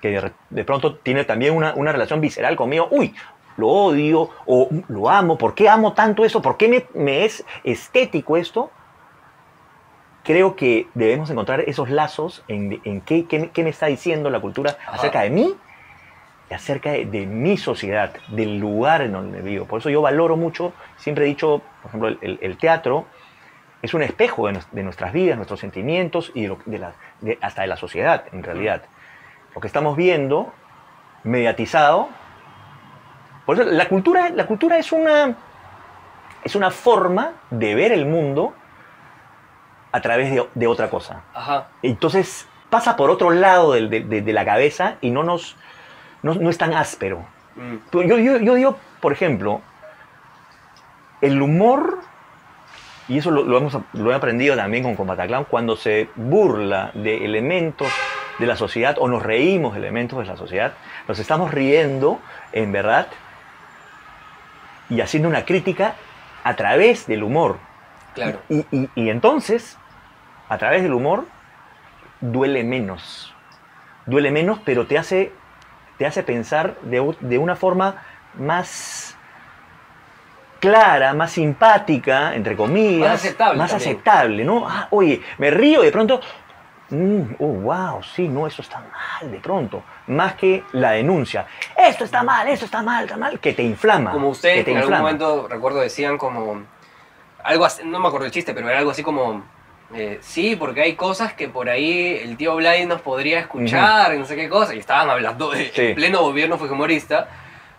que de, pronto tiene también una, una relación visceral conmigo. Uy, lo odio o lo amo. ¿Por qué amo tanto eso? ¿Por qué me, me es estético esto? Creo que debemos encontrar esos lazos en, en qué, qué me- qué me está diciendo la cultura Ajá. acerca de mí acerca de, de mi sociedad, del lugar en donde vivo. Por eso yo valoro mucho, siempre he dicho, por ejemplo, el, el- el teatro es un espejo de, nues- de nuestras vidas, nuestros sentimientos y de lo- de la- de- hasta de la sociedad, en realidad. Lo que estamos viendo, mediatizado. Por eso la cultura, la cultura es, una, es una forma de ver el mundo a través de, otra cosa. Ajá. Entonces pasa por otro lado de la cabeza y no, nos, no, no es tan áspero. Mm, Yo, yo, yo digo, por ejemplo, el humor, y eso lo, lo hemos, lo he aprendido también con Combataclan, cuando se burla de elementos de la sociedad o nos reímos de elementos de la sociedad, nos estamos riendo, en verdad, y haciendo una crítica a través del humor. claro. Y, y- y entonces, a través del humor, duele menos. Duele menos, pero te hace, te hace pensar de, de una forma más clara, más simpática, entre comillas. Más aceptable Más también. aceptable, ¿no? Ah, oye, me río y de pronto. mm, oh, wow, sí, no, eso está mal de pronto. Más que la denuncia. Esto está mal, esto está mal, está mal, que te inflama. Como que ustedes te en algún inflama. momento, recuerdo, decían como... Algo así, no me acuerdo el chiste, pero era algo así como... eh, sí, porque hay cosas que por ahí el tío Blay nos podría escuchar, y no sé qué cosa. Y estaban hablando de Sí. en pleno gobierno fujimorista,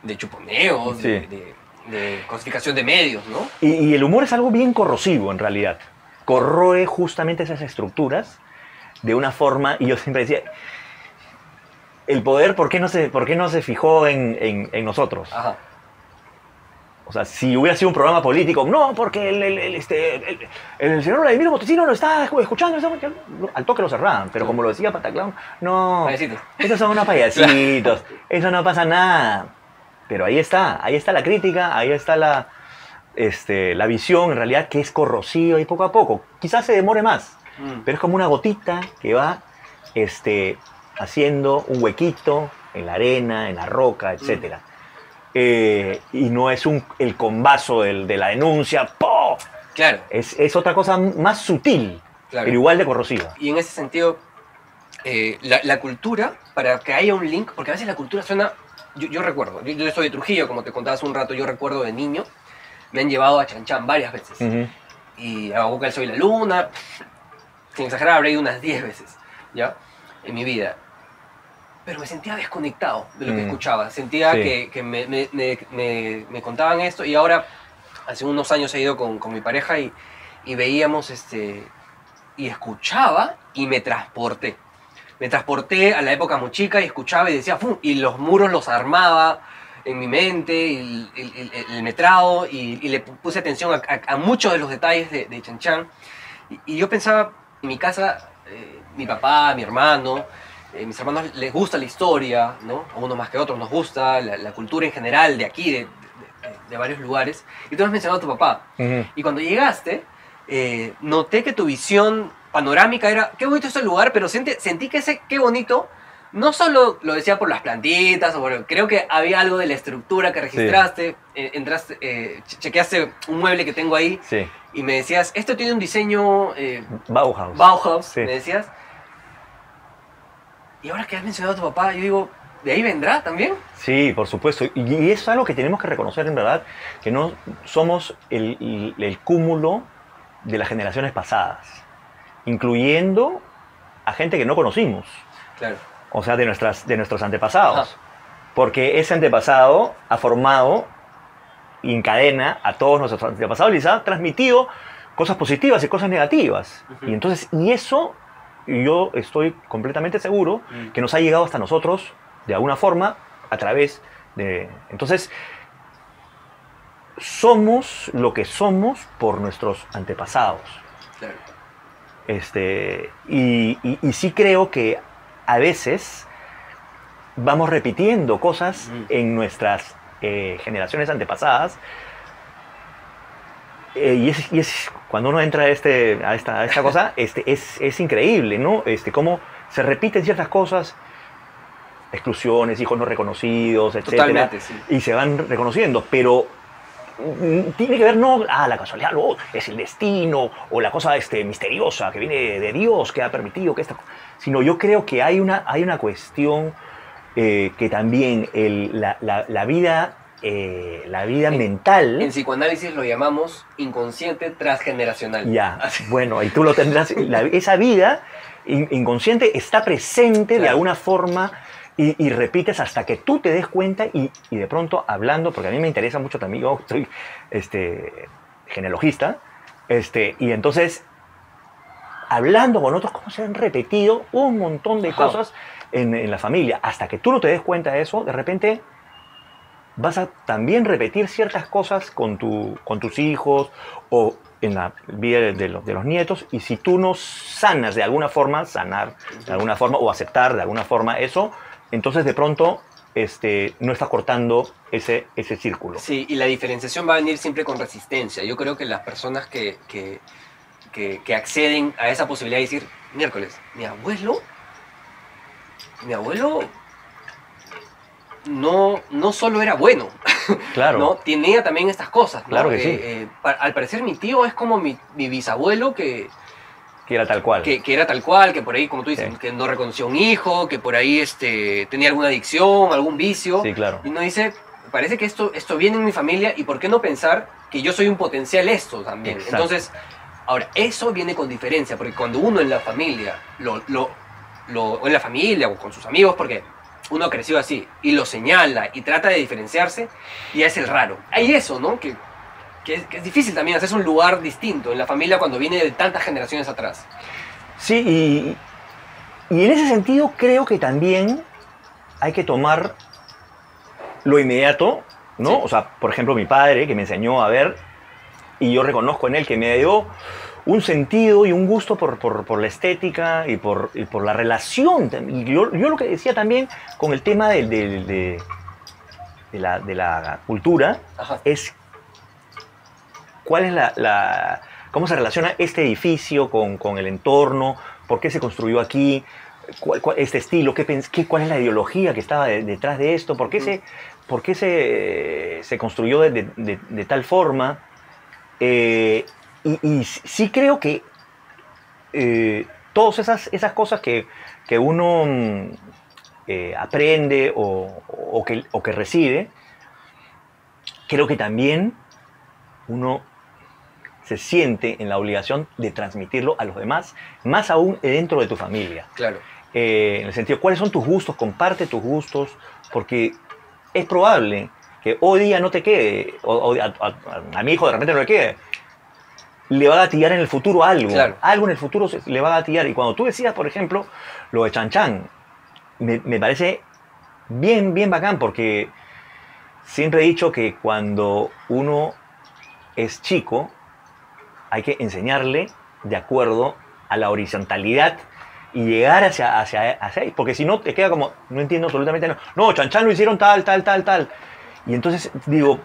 de chuponeos, de, de, de cosificación de medios, ¿no? Y, y el humor es algo bien corrosivo en realidad. Corroe justamente esas estructuras de una forma, y yo siempre decía, el poder, ¿por qué no se, por qué no se fijó en, en- en nosotros? Ajá. O sea, si hubiera sido un programa político, no, porque el, el- el, este, el, señor Vladimir Montesino lo está escuchando, está escuchando", al toque lo cerraban, pero como lo decía Pataclown, no, Payasitos. esos son unos payasitos, eso no pasa nada. Pero ahí está, ahí está la crítica, ahí está la, este, la visión en realidad que es corrosiva y poco a poco. Quizás se demore más, Mm. pero es como una gotita que va este, haciendo un huequito en la arena, en la roca, etc. Eh, y no es un, el combazo del- de la denuncia, ¡po! Claro. Es, es otra cosa más sutil, Claro. pero igual de corrosiva. Y en ese sentido, eh, la, la cultura, para que haya un link, porque a veces la cultura suena, yo, yo recuerdo, yo, yo soy de Trujillo, como te contaba hace un rato, yo recuerdo de niño, me han llevado a Chanchán varias veces. Ujú. Y a Boca del Sol y la Luna, sin exagerar, habré ido unas 10 veces, ¿ya? En mi vida. Pero me sentía desconectado de lo que Mm. escuchaba. Sentía Sí. que, que me, me- me- me- me contaban esto y ahora, hace unos años he ido con, con mi pareja y, y veíamos este. y escuchaba y me transporté. Me transporté a la época muy chica y escuchaba y decía, ¡fum! y los muros los armaba en mi mente, y el, el- el- el metrado, y, y le pu- puse atención a, a- a muchos de los detalles de, de Chan Chan. Y, y yo pensaba, en mi casa, eh, mi papá, mi hermano, eh, mis hermanos les gusta la historia, ¿no? A unos más que a otros nos gusta, la, la cultura en general de aquí, de, de- de- varios lugares. Y tú has mencionado a tu papá. Ujú. Y cuando llegaste, eh, noté que tu visión panorámica era, qué bonito este lugar, pero sentí, sentí que ese qué bonito no solo lo decía por las plantitas, o por- creo que había algo de la estructura que registraste, eh, entraste, eh, che- chequeaste un mueble que tengo ahí Sí, y me decías, esto tiene un diseño eh, Bauhaus. Bauhaus, Sí. me decías. Y ahora que has mencionado a tu papá, yo digo, ¿de ahí vendrá también? Sí, por supuesto. Y, y es algo que tenemos que reconocer en verdad, que no somos el, el- el cúmulo de las generaciones pasadas, incluyendo a gente que no conocimos, Claro. o sea, de, nuestras, de nuestros antepasados. Ajá. Porque ese antepasado ha formado y encadena a todos nuestros antepasados y les ha transmitido cosas positivas y cosas negativas. Ujú. Y entonces, y eso, yo estoy completamente seguro Mm. que nos ha llegado hasta nosotros de alguna forma a través de... Entonces, somos lo que somos por nuestros antepasados. Claro. Este, y, y- y sí creo que a veces vamos repitiendo cosas Mm. en nuestras eh, generaciones antepasadas. Eh, y, es, y es- cuando uno entra a, este, a, esta, a esta cosa, este, es, es increíble, ¿no? Este, cómo se repiten ciertas cosas, exclusiones, hijos no reconocidos, etc. Sí. Y se van reconociendo, pero mm, tiene que ver no a la casualidad, no, es el destino o la cosa este, misteriosa que viene de Dios que ha permitido que esta, sino yo creo que hay una, hay una cuestión eh, que también el- la, la- la vida, eh, la vida En- mental, En psicoanálisis lo llamamos inconsciente transgeneracional. ya, bueno, y tú lo tendrás, la- esa vida in- inconsciente está presente de alguna forma y, y repites hasta que tú te des cuenta y, y de pronto hablando, porque a mí me interesa mucho también, yo soy este, genealogista, este, y entonces hablando con otros, cómo se han repetido un montón de cosas en, en la familia. Hasta que tú no te des cuenta de eso, de repente vas a también repetir ciertas cosas con, tu, con tus hijos o en la vida de, los, de los nietos. Y si tú no sanas de alguna forma, sanar de alguna forma o aceptar de alguna forma eso, entonces de pronto este, no estás cortando ese, ese círculo. Sí, y la diferenciación va a venir siempre con resistencia. Yo creo que las personas que, que, que- que acceden a esa posibilidad de decir, miércoles, mi abuelo, mi abuelo no, no solo era bueno, Claro. ¿no? Tenía también estas cosas, ¿no? Claro que Eh, sí. eh, al parecer mi tío es como mi, mi bisabuelo que, Que era tal cual. que, que era tal cual, que por ahí, como tú dices, Sí. que no reconoció un hijo, que por ahí este, tenía alguna adicción, algún vicio. Sí, claro. Y uno dice, parece que esto, esto viene en mi familia y ¿por qué no pensar que yo soy un potencial esto también? Exacto. Entonces, ahora, eso viene con diferencia, porque cuando uno en la familia, lo, lo, lo- o en la familia o con sus amigos, porque uno creció así, y lo señala y trata de diferenciarse, ya es el raro. Hay eso, ¿no? Que, que es, que es difícil también hacerse un lugar distinto en la familia cuando viene de tantas generaciones atrás. Sí, y, y en ese sentido creo que también hay que tomar lo inmediato, ¿no? Sí. O sea, por ejemplo, mi padre que me enseñó a ver, y yo reconozco en él que me dio un sentido y un gusto por, por- por la estética y por, y por la relación. Y yo, yo lo que decía también con el tema de, de la, de la cultura Ajá. es cuál es la, la- cómo se relaciona este edificio con, con el entorno, por qué se construyó aquí, cuál, cuál- este estilo, qué, qué- cuál es la ideología que estaba de- detrás de esto, por qué, se, por qué se, se construyó de, de- de- de tal forma. Eh, y, y sí creo que eh, todas esas, esas cosas que, que uno mm, eh, aprende o, o que, o que recibe, creo que también uno se siente en la obligación de transmitirlo a los demás, más aún dentro de tu familia. Claro. Eh, en el sentido, ¿cuáles son tus gustos? Comparte tus gustos, porque es probable que hoy día no te quede, o, o a, a- a mi hijo de repente no le quede, le va a gatillar en el futuro algo. Claro. Algo en el futuro se- le va a gatillar. Y cuando tú decías, por ejemplo, lo de Chan Chan, me, me parece bien, bien bacán, porque siempre he dicho que cuando uno es chico, hay que enseñarle de acuerdo a la horizontalidad y llegar hacia, hacia, hacia ahí, porque si no te queda como, no entiendo absolutamente nada. No, Chan Chan lo hicieron tal, tal, tal, tal. Y entonces digo,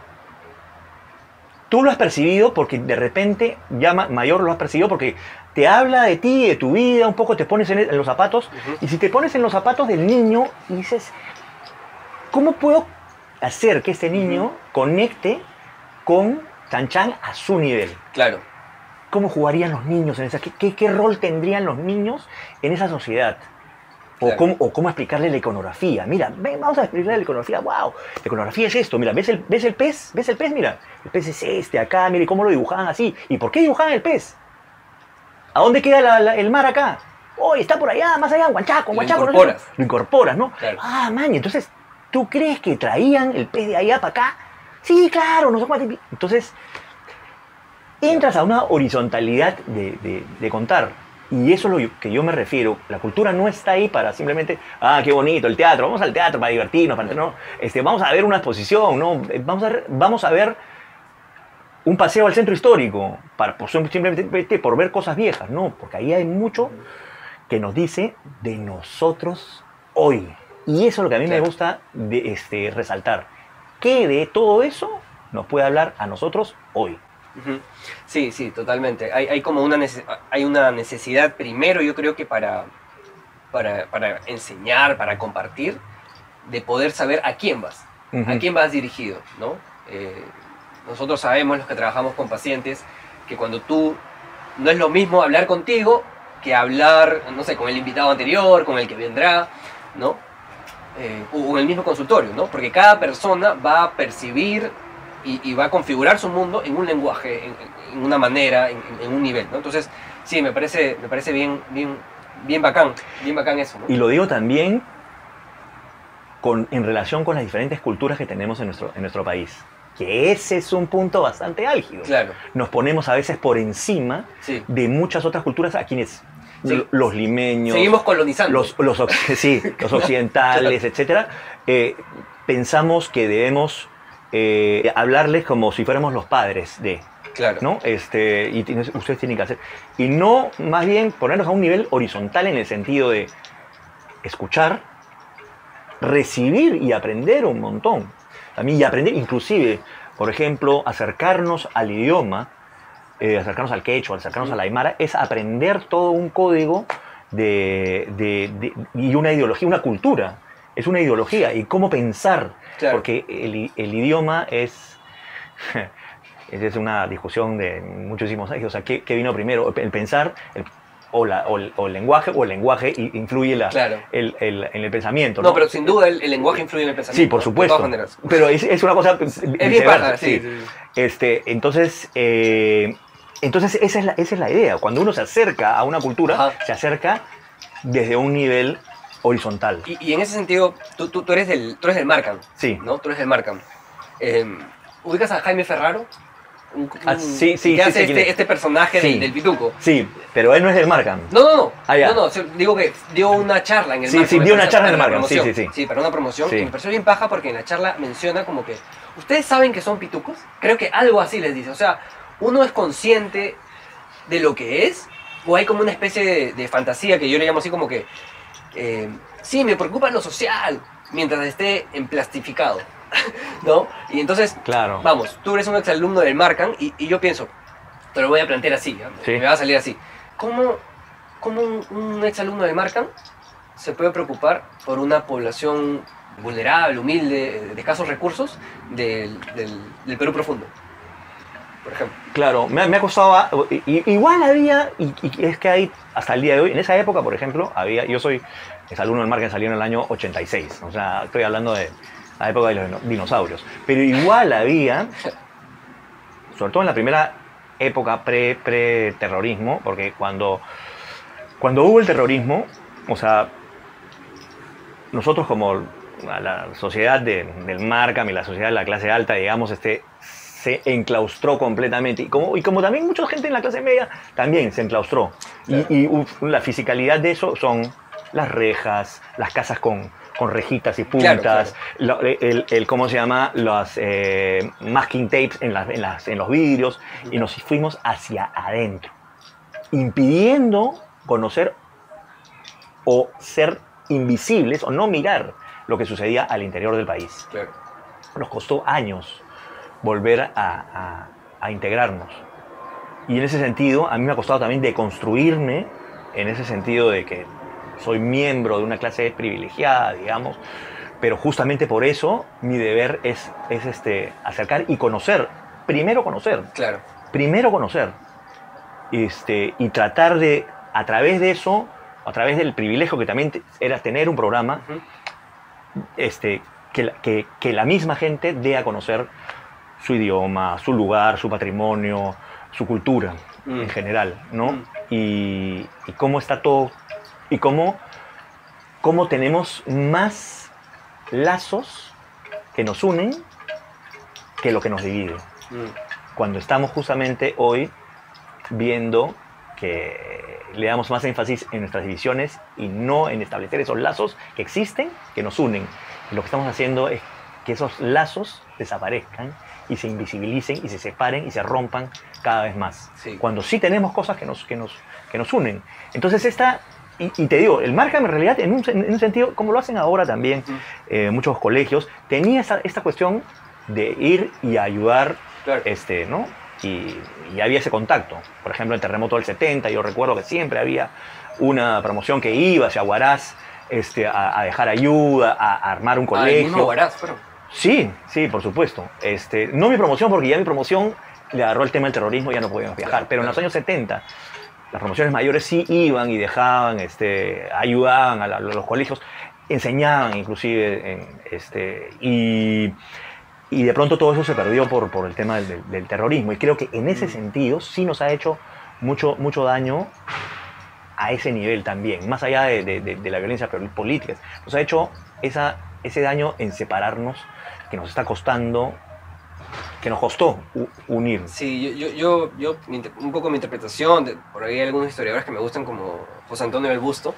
tú lo has percibido porque de repente, ya ma- mayor lo has percibido porque te habla de ti, de tu vida, un poco te pones en, en los zapatos, y si te pones en los zapatos del niño y dices, ¿cómo puedo hacer que este niño conecte con Chan Chan a su nivel? Claro. ¿Cómo jugarían los niños en esa? ¿Qué, qué, qué rol tendrían los niños en esa sociedad? O, Claro. cómo, o cómo explicarle la iconografía. Mira, ven, vamos a explicarle la iconografía. ¡Wow! La iconografía es esto. Mira, ¿ves el, ¿ves el pez? ¿Ves el pez? Mira, el pez es este acá. Mire cómo lo dibujaban así. ¿Y por qué dibujaban el pez? ¿A dónde queda la- la- el mar acá? Oh, está por allá, más allá, Huanchaco, Lo Huanchaco. no sé incorporas. qué. Lo incorporas, ¿no? Claro. Ah, man, entonces, ¿tú crees que traían el pez de allá para acá? Sí, claro, no sé cuánto. Entonces, entras a una horizontalidad de, de- de contar. Y eso es lo que yo me refiero. La cultura no está ahí para simplemente, ah, qué bonito, el teatro, vamos al teatro para divertirnos, para, no, este, vamos a ver una exposición, ¿no? Eh, vamos, a, ver- vamos a ver un paseo al centro histórico, para, por, simplemente por ver cosas viejas, no, porque ahí hay mucho que nos dice de nosotros hoy. Y eso es lo que a mí me gusta de, este, resaltar. ¿Qué de todo eso nos puede hablar a nosotros hoy? Sí, sí, totalmente. Hay, hay como una, hay una necesidad primero, yo creo que para, para, para enseñar, para compartir, de poder saber a quién vas, a quién vas dirigido, ¿no? Eh, nosotros sabemos, los que trabajamos con pacientes, que cuando tú, no es lo mismo hablar contigo que hablar, no sé, con el invitado anterior, con el que vendrá, ¿no? Eh, o en el mismo consultorio, ¿no? Porque cada persona va a percibir y, y va a configurar su mundo en un lenguaje, en, en una manera, en, en un nivel, ¿no? Entonces, sí, me parece, me parece bien, bien, bien bacán, bien bacán eso, ¿no? Y lo digo también con, en relación con las diferentes culturas que tenemos en nuestro, en nuestro país. Que ese es un punto bastante álgido. Claro, Nos ponemos a veces por encima sí, de muchas otras culturas a quienes los limeños, Seguimos colonizando. los, los, sí, los occidentales, etcétera, eh, pensamos que debemos eh, hablarles como si fuéramos los padres de, Claro. ¿no? Este, y tienes- ustedes tienen que hacer. Y no, más bien, ponernos a un nivel horizontal en el sentido de escuchar, recibir y aprender un montón. También y aprender, inclusive, por ejemplo, acercarnos al idioma, eh, acercarnos al quechua, acercarnos a la aymara, es aprender todo un código de, de- de- y una ideología, una cultura. Es una ideología y cómo pensar. Claro. Porque el, idioma es... Es una discusión de muchísimos años. O sea, ¿qué, qué vino primero? El pensar el- o, la- o el, o el lenguaje, o el lenguaje influye la, Claro. el, el- en el pensamiento. No, pero sin duda el, lenguaje influye en el pensamiento. Sí, por de supuesto. todas. Pero es, es una cosa. Es bien paja, sí. sí, sí. Este, entonces, eh, entonces esa, es la, esa es la idea. Cuando uno se acerca a una cultura, Ajá. se acerca desde un nivel horizontal. Y, y en ese sentido, tú, tú, tú eres del, tú eres del Markham, Sí. ¿no? Tú eres del Markham. Eh, ¿Ubicas a Jaime Ferraro? Un- Ah, sí, sí, que sí, hace sí, este, es. este personaje del, Sí. del pituco. Sí, pero él no es del Markham. No, no, no. Ah, no, no. sí, Digo que dio una charla en el Sí, Markham. sí, me dio una charla en el Markham, sí, sí, sí. Sí, para una promoción. Sí. Y me pareció bien paja porque en la charla menciona como que. ¿Ustedes saben que son pitucos? Creo que algo así les dice. O sea, uno es consciente de lo que es, o hay como una especie de, de fantasía que yo le llamo así como que. Eh, sí, me preocupa lo social, mientras esté emplastificado. ¿No? Y entonces, Claro. vamos, tú eres un exalumno del Markham y, y yo pienso, te lo voy a plantear así, me va a salir así. ¿Cómo, cómo un, un exalumno del Markham se puede preocupar por una población vulnerable, humilde, de escasos recursos del, del- del Perú profundo? Por ejemplo. Claro, me, me ha costado. ah, Igual había, y, es que hay hasta el día de hoy, en esa época, por ejemplo, había. Yo soy exalumno del Marken, salió en el año 86. O sea, estoy hablando de la época de los dino- dinosaurios. Pero igual había, sobre todo en la primera época pre- pre-terrorismo, porque cuando, cuando hubo el terrorismo, o sea, nosotros como la, sociedad de- del Markham y la sociedad de la clase alta, digamos, este, se enclaustró completamente. Y como, y como también mucha gente en la clase media también se enclaustró. Y- Claro. Y, uf, la fisicalidad de eso son las rejas, las casas con, con rejitas y Claro, puntas, lo- el, el- ¿cómo se llama? Los eh, masking tapes en, las- en las- en los vidrios. Y nos fuimos hacia adentro, impidiendo conocer o ser invisibles o no mirar lo que sucedía al interior del país. Claro. Nos costó años volver a, a- a integrarnos. Y en ese sentido, a mí me ha costado también deconstruirme, en ese sentido de que soy miembro de una clase privilegiada, digamos, pero justamente por eso mi deber es, es este, acercar y conocer, primero conocer, Claro. primero conocer este, y tratar de, a través de eso, a través del privilegio que también era tener un programa, Ujú. este, que, que, que la misma gente dé a conocer su idioma, su lugar, su patrimonio, su cultura Mm. en general, ¿no? Mm. Y, y cómo está todo, y cómo, cómo tenemos más lazos que nos unen que lo que nos divide Mm. cuando estamos justamente hoy viendo que le damos más énfasis en nuestras divisiones y no en establecer esos lazos que existen, que nos unen. Y lo que estamos haciendo es que esos lazos desaparezcan y se invisibilicen y se separen y se rompan cada vez más. Sí. Cuando sí tenemos cosas que nos, que nos, que nos unen. Entonces esta, y, y te digo, el Markham en realidad en un, sen- en un sentido, como lo hacen ahora también eh, muchos colegios, tenía esta, esta cuestión de ir y ayudar Claro. este, ¿no? Y, y había ese contacto. Por ejemplo, el terremoto del 70, yo recuerdo que siempre había una promoción que iba hacia Huaraz este, a, a dejar ayuda, a, a armar un Ah, el mismo colegio. Huaraz, fueron. Sí, sí, por supuesto. Este, no mi promoción, porque ya mi promoción le agarró el tema del terrorismo y ya no podíamos viajar. Claro, pero en los años 70, las promociones mayores sí iban y dejaban, este, ayudaban a, la- a los colegios, enseñaban inclusive, en, este, y, y de pronto todo eso se perdió por, por el tema del, del- del terrorismo. Y creo que en ese Mm. sentido sí nos ha hecho mucho, mucho daño a ese nivel también, más allá de, de- de- de la violencia pol- política. Nos ha hecho esa, ese daño en separarnos, que nos está costando que nos costó unir. Sí, yo, yo, yo, yo- un poco mi interpretación, de- por ahí hay algunos historiadores que me gustan como José Antonio del Busto,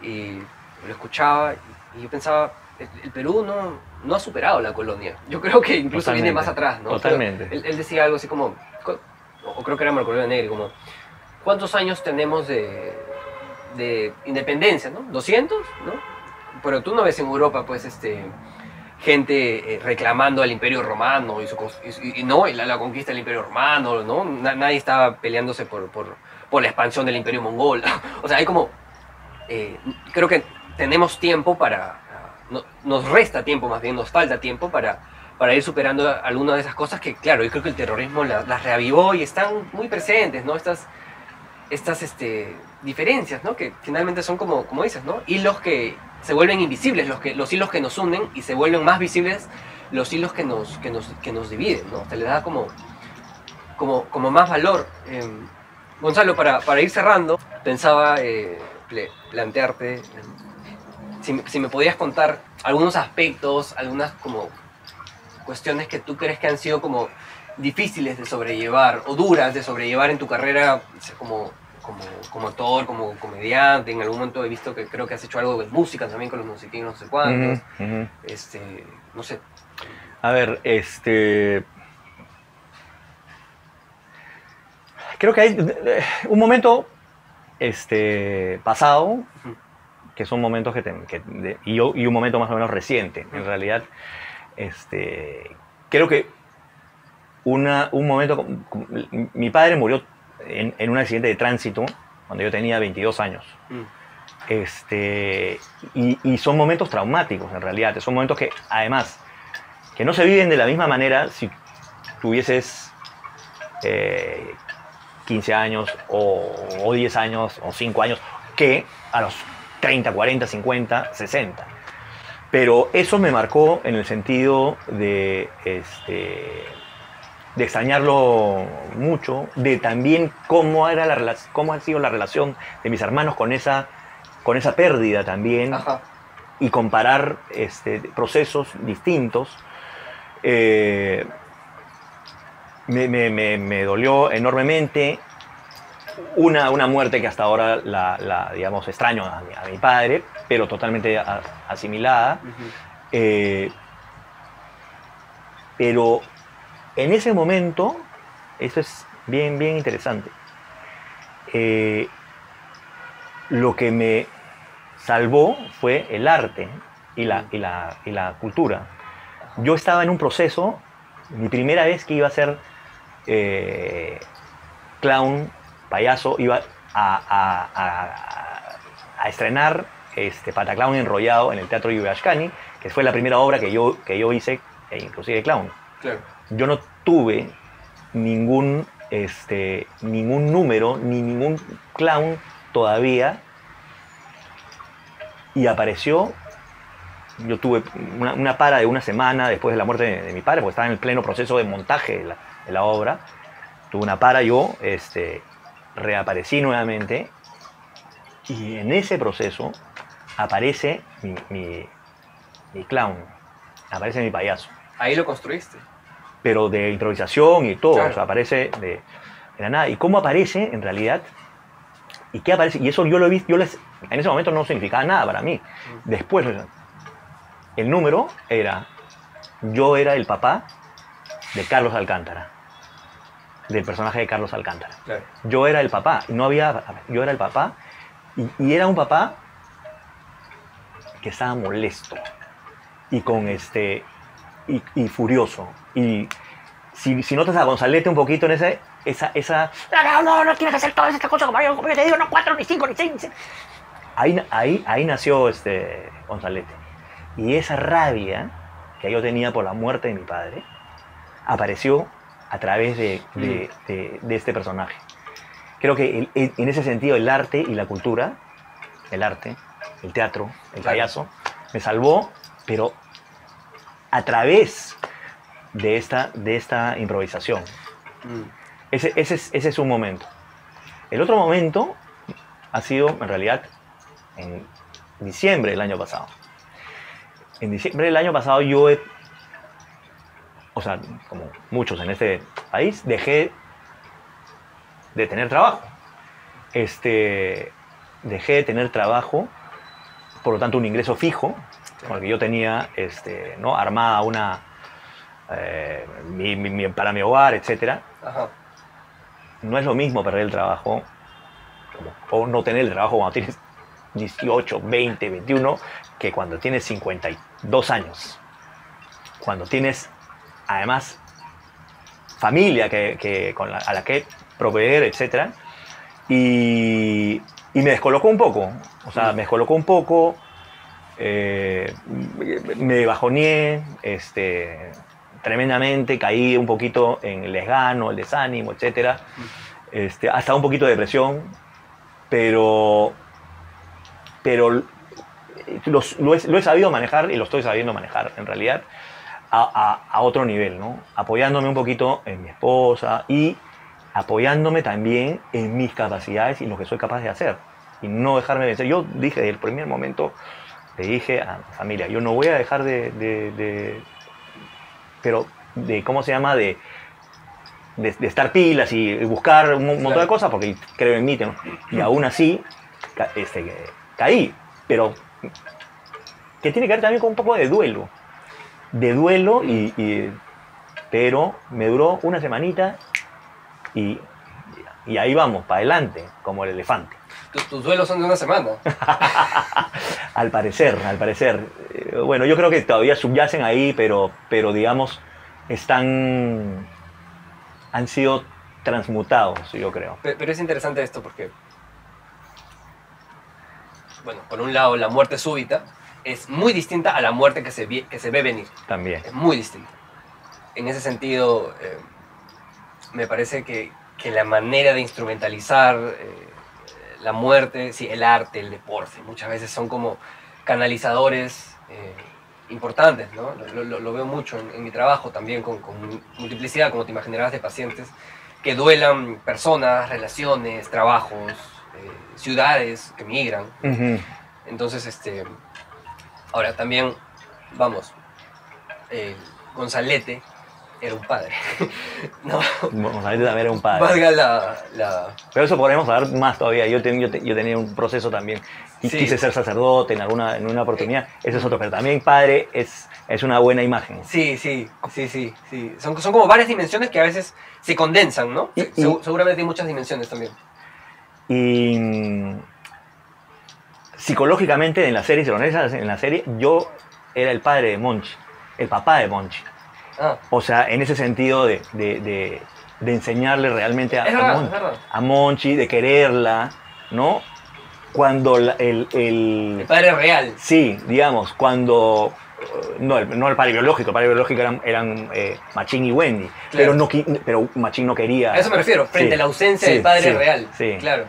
y lo escuchaba y, y yo pensaba, el, el Perú no, no ha superado la colonia. Yo creo que incluso viene más Totalmente, atrás, ¿no? totalmente. Él, él decía algo así como, o creo que era Marco Aurelio Negri, como, ¿cuántos años tenemos de, de independencia, no? ¿200? ¿no? Pero tú no ves en Europa, pues, este gente eh, reclamando al Imperio Romano y, su y- y no y la, la conquista del Imperio Romano, ¿no? Na- nadie estaba peleándose por, por, por la expansión del Imperio Mongol. o sea, hay como... eh, creo que tenemos tiempo para... no- nos resta tiempo, más bien nos falta tiempo para, para ir superando algunas de esas cosas que, claro, yo creo que el terrorismo la- las reavivó y están muy presentes, ¿no? Estas, estas este, diferencias, ¿no? Que finalmente son como, como dices, ¿no? Hilos que se vuelven invisibles, los, que, los hilos que nos unen y se vuelven más visibles los hilos que nos, que nos, que nos dividen, ¿no? Se le da como, como, como más valor. Eh, Gonzalo, para, para ir cerrando, pensaba eh, plantearte eh, si, si me podías contar algunos aspectos, algunas como cuestiones que tú crees que han sido como difíciles de sobrellevar o duras de sobrellevar en tu carrera como, como, como actor, como comediante. En algún momento he visto que creo que has hecho algo de música también con los musiquinos, no sé cuántos. Este, no sé. A ver, este. Creo que hay eh, un momento este, pasado, que son momentos que, te- que de- y, yo- y un momento más o menos reciente. En realidad, este, creo que una, un momento. Mi padre murió en, en un accidente de tránsito cuando yo tenía 22 años. Mm, Este, y, y son momentos traumáticos en realidad, son momentos que además que no se viven de la misma manera si tuvieses eh, 15 años o, o 10 años o 5 años que a los 30, 40, 50, 60. Pero eso me marcó en el sentido de, este, de extrañarlo mucho, de también cómo, era la, cómo ha sido la relación de mis hermanos con esa, con esa pérdida también Ajá. y comparar este, procesos distintos. Eh, me, me- me- me dolió enormemente una, una muerte que hasta ahora la, la, digamos, extraño a mi, a mi padre, pero totalmente a- asimilada. Eh, pero en ese momento, esto es bien, bien interesante. eh, lo que me salvó fue el arte y la, y la, y la cultura. Yo estaba en un proceso, mi primera vez que iba a ser eh, clown, payaso, iba a, a- a- estrenar este, Pataclown enrollado en el Teatro Yuyashkani, que fue la primera obra que yo, que yo hice, e inclusive clown. Claro. Yo no tuve ningún, este, ningún número, ni ningún clown todavía, y apareció yo tuve una, una para de una semana después de la muerte de, mi padre, porque estaba en el pleno proceso de montaje de la, de la obra. Tuve una para, yo este, reaparecí nuevamente y en ese proceso aparece mi, mi- mi clown, aparece mi payaso, Ahí lo construiste. Pero de improvisación y todo, Claro. o sea, aparece de, de la nada. ¿Y cómo aparece en realidad? ¿Y qué aparece? Y eso yo lo he visto, yo les, en ese momento no significaba nada para mí. Después, el número era, yo era el papá de Carlos Alcántara, del personaje de Carlos Alcántara. Claro. Yo era el papá, no había, yo era el papá, y, y era un papá que estaba molesto, y con este, y, y furioso, y si, si notas a Gonzalete un poquito en ese, esa, esa, No, no, no, no tienes que hacer todas estas cosas como yo, como yo te digo, no cuatro, ni cinco, ni seis. ni siete". ahí, ahí, ahí nació este Gonzalete. Y esa rabia que yo tenía por la muerte de mi padre apareció a través de, de- de- de este personaje. Creo que el- el- en ese sentido el arte y la cultura, el arte, el teatro, el payaso, me salvó, pero a través de esta, de esta improvisación. Mm, Ese, ese es, ese es un momento. El otro momento ha sido, en realidad, en diciembre del año pasado. En diciembre del año pasado yo he... O o sea, como muchos en este país, dejé de tener trabajo. Este, dejé de tener trabajo, por lo tanto un ingreso fijo, con el que yo tenía este, ¿no? armada una, eh, mi- para mi hogar, etc. Ajá. No es lo mismo perder el trabajo o no tener el trabajo cuando tienes 18, 20, 21, que cuando tienes 52 años. Cuando tienes, además, familia que, que- con la- a la que proveer, etc. Y, y me descolocó un poco. O sea, me descolocó un poco. Eh, me bajoneé este, tremendamente, caí un poquito en el desgano, el desánimo, etc. Este, hasta un poquito de depresión, pero, pero los- lo, he, lo he sabido manejar y lo estoy sabiendo manejar en realidad a, a- a otro nivel, ¿no? Apoyándome un poquito en mi esposa y apoyándome también en mis capacidades y lo que soy capaz de hacer y no dejarme vencer. Yo dije desde el primer momento, le dije a mi familia, yo no voy a dejar de, de- de- pero de, ¿cómo se llama? De, de, de estar pilas y buscar un montón Claro. de cosas porque creo en mí. y aún así, ca- este, caí. Pero que tiene que ver también con un poco de duelo. De duelo, y, y- pero me duró una semanita y, y ahí vamos, para adelante, como el elefante. Tus, duelos son de una semana. Al parecer, al parecer. Eh, Bueno, yo creo que todavía subyacen ahí, pero, pero digamos, están. han sido transmutados, yo creo. Pe- Pero es interesante esto porque, bueno, por un lado, la muerte súbita es muy distinta a la muerte que se, vi- que se ve venir. También. Es muy distinta. En ese sentido, eh, me parece que, que la manera de instrumentalizar eh, la muerte, sí, el arte, el deporte, muchas veces son como canalizadores eh, importantes, ¿no? Lo, lo- lo veo mucho en, en mi trabajo también con, con multiplicidad, como te imaginarás, de pacientes que duelan personas, relaciones, trabajos, eh, ciudades que migran. Entonces, este, ahora también, vamos, eh, Gonzalete era un padre. no, González también era un padre. valga la, la- Pero eso podremos hablar más todavía. Yo, ten- yo, te- yo tenía un proceso también. Y Sí. quise ser sacerdote en, alguna, en una oportunidad. Ese es otro. Pero también padre es, es una buena imagen. Sí, sí, sí, sí, sí. Son, son como varias dimensiones que a veces se condensan, ¿no? Y- y- segu- seguramente hay muchas dimensiones también. Y mm, psicológicamente en la serie, en la serie, yo era el padre de Monchi, el papá de Monchi. Ah, O sea, en ese sentido de, de- de- de enseñarle realmente a, a Monchi, de quererla, ¿no? Cuando la- el, el- el padre real. Sí, digamos, cuando... No el, no el padre biológico, el padre biológico eran, eran eh, Machín y Wendy, pero, no, pero Machín no quería... A eso me refiero, frente Sí, a la ausencia sí, del padre sí, real. sí. Claro.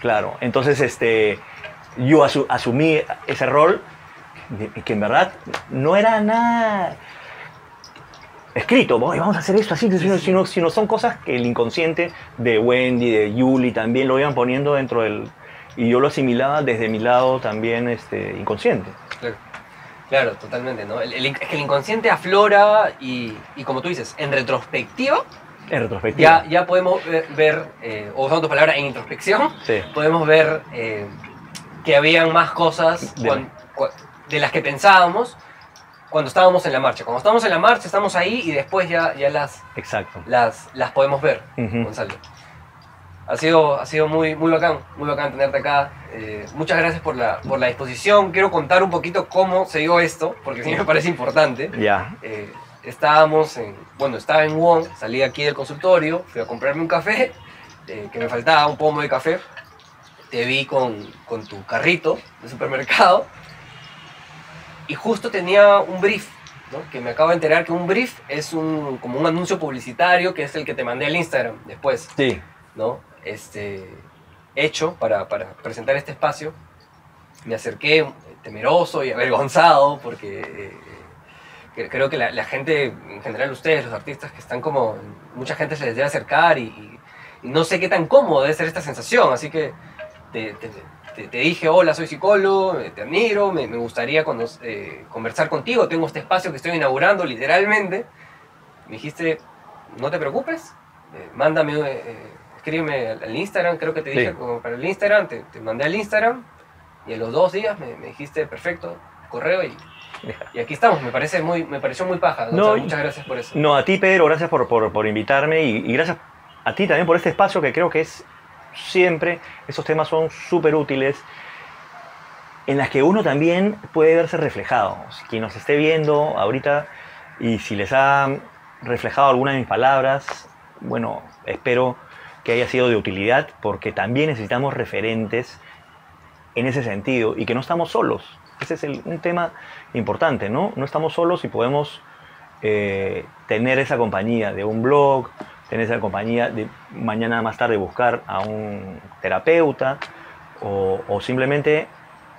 Claro, entonces este, yo asu- asumí ese rol que en verdad no era nada escrito, "Oye, vamos a hacer esto así, sino, sino, sino son cosas que el inconsciente de Wendy, de Yuli también lo iban poniendo dentro del... Y yo lo asimilaba desde mi lado también este, inconsciente. Claro, Claro, totalmente, ¿no? El- es que el inconsciente aflora y, y como tú dices, en retrospectiva, En retrospectiva. ya, ya podemos ver, eh, o usando tu palabra, en introspección, Sí. podemos ver eh, que habían más cosas de las que pensábamos cuando estábamos en la marcha. Cuando estamos en la marcha, estamos ahí y después ya, ya las, Exacto. las, las podemos ver, Ujú. Gonzalo. Ha sido, ha sido muy, muy bacán, muy bacán tenerte acá. Eh, muchas gracias por la, por la disposición. Quiero contar un poquito cómo se dio esto, porque sí me parece importante. Ya. Eh, estábamos en, bueno, estaba en Wong, salí aquí del consultorio, fui a comprarme un café, eh, que me faltaba un pomo de café. Te vi con, con tu carrito de supermercado y justo tenía un brief, ¿no? que me acabo de enterar que un brief es un, como un anuncio publicitario que es el que te mandé al Instagram después, Sí. ¿no? Este, hecho para, para presentar este espacio. Me acerqué eh, temeroso y avergonzado porque eh, que- creo que la, la gente, en general ustedes, los artistas que están como, mucha gente se les debe acercar y, y- y no sé qué tan cómodo debe ser esta sensación, así que te, te- te- te dije, hola, soy psicólogo, eh, te admiro, me, me gustaría eh, conversar contigo, tengo este espacio que estoy inaugurando literalmente Me dijiste, no te preocupes, eh, mándame, eh, escríbeme al, al Instagram, creo que te dije Sí. como para el Instagram, te, te mandé al Instagram y a los dos días me, me dijiste, perfecto, correo y, y aquí estamos. Me, parece muy, me pareció muy paja. No, muchas gracias por eso. No, a ti, Pedro, gracias por, por, por invitarme y, y gracias a ti también por este espacio que creo que es siempre, esos temas son súper útiles, en las que uno también puede verse reflejado. Quien nos esté viendo ahorita y si les ha reflejado alguna de mis palabras, bueno, espero que haya sido de utilidad porque también necesitamos referentes en ese sentido y que no estamos solos. Ese es un tema importante, ¿no? No estamos solos y podemos eh, tener esa compañía de un blog, tener esa compañía de mañana más tarde buscar a un terapeuta o, o simplemente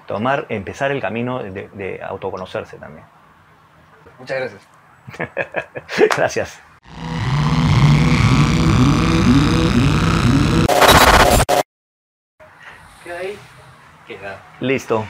tomar, empezar el camino de, de autoconocerse también. Muchas gracias. Gracias. Queda ahí. Queda. Listo.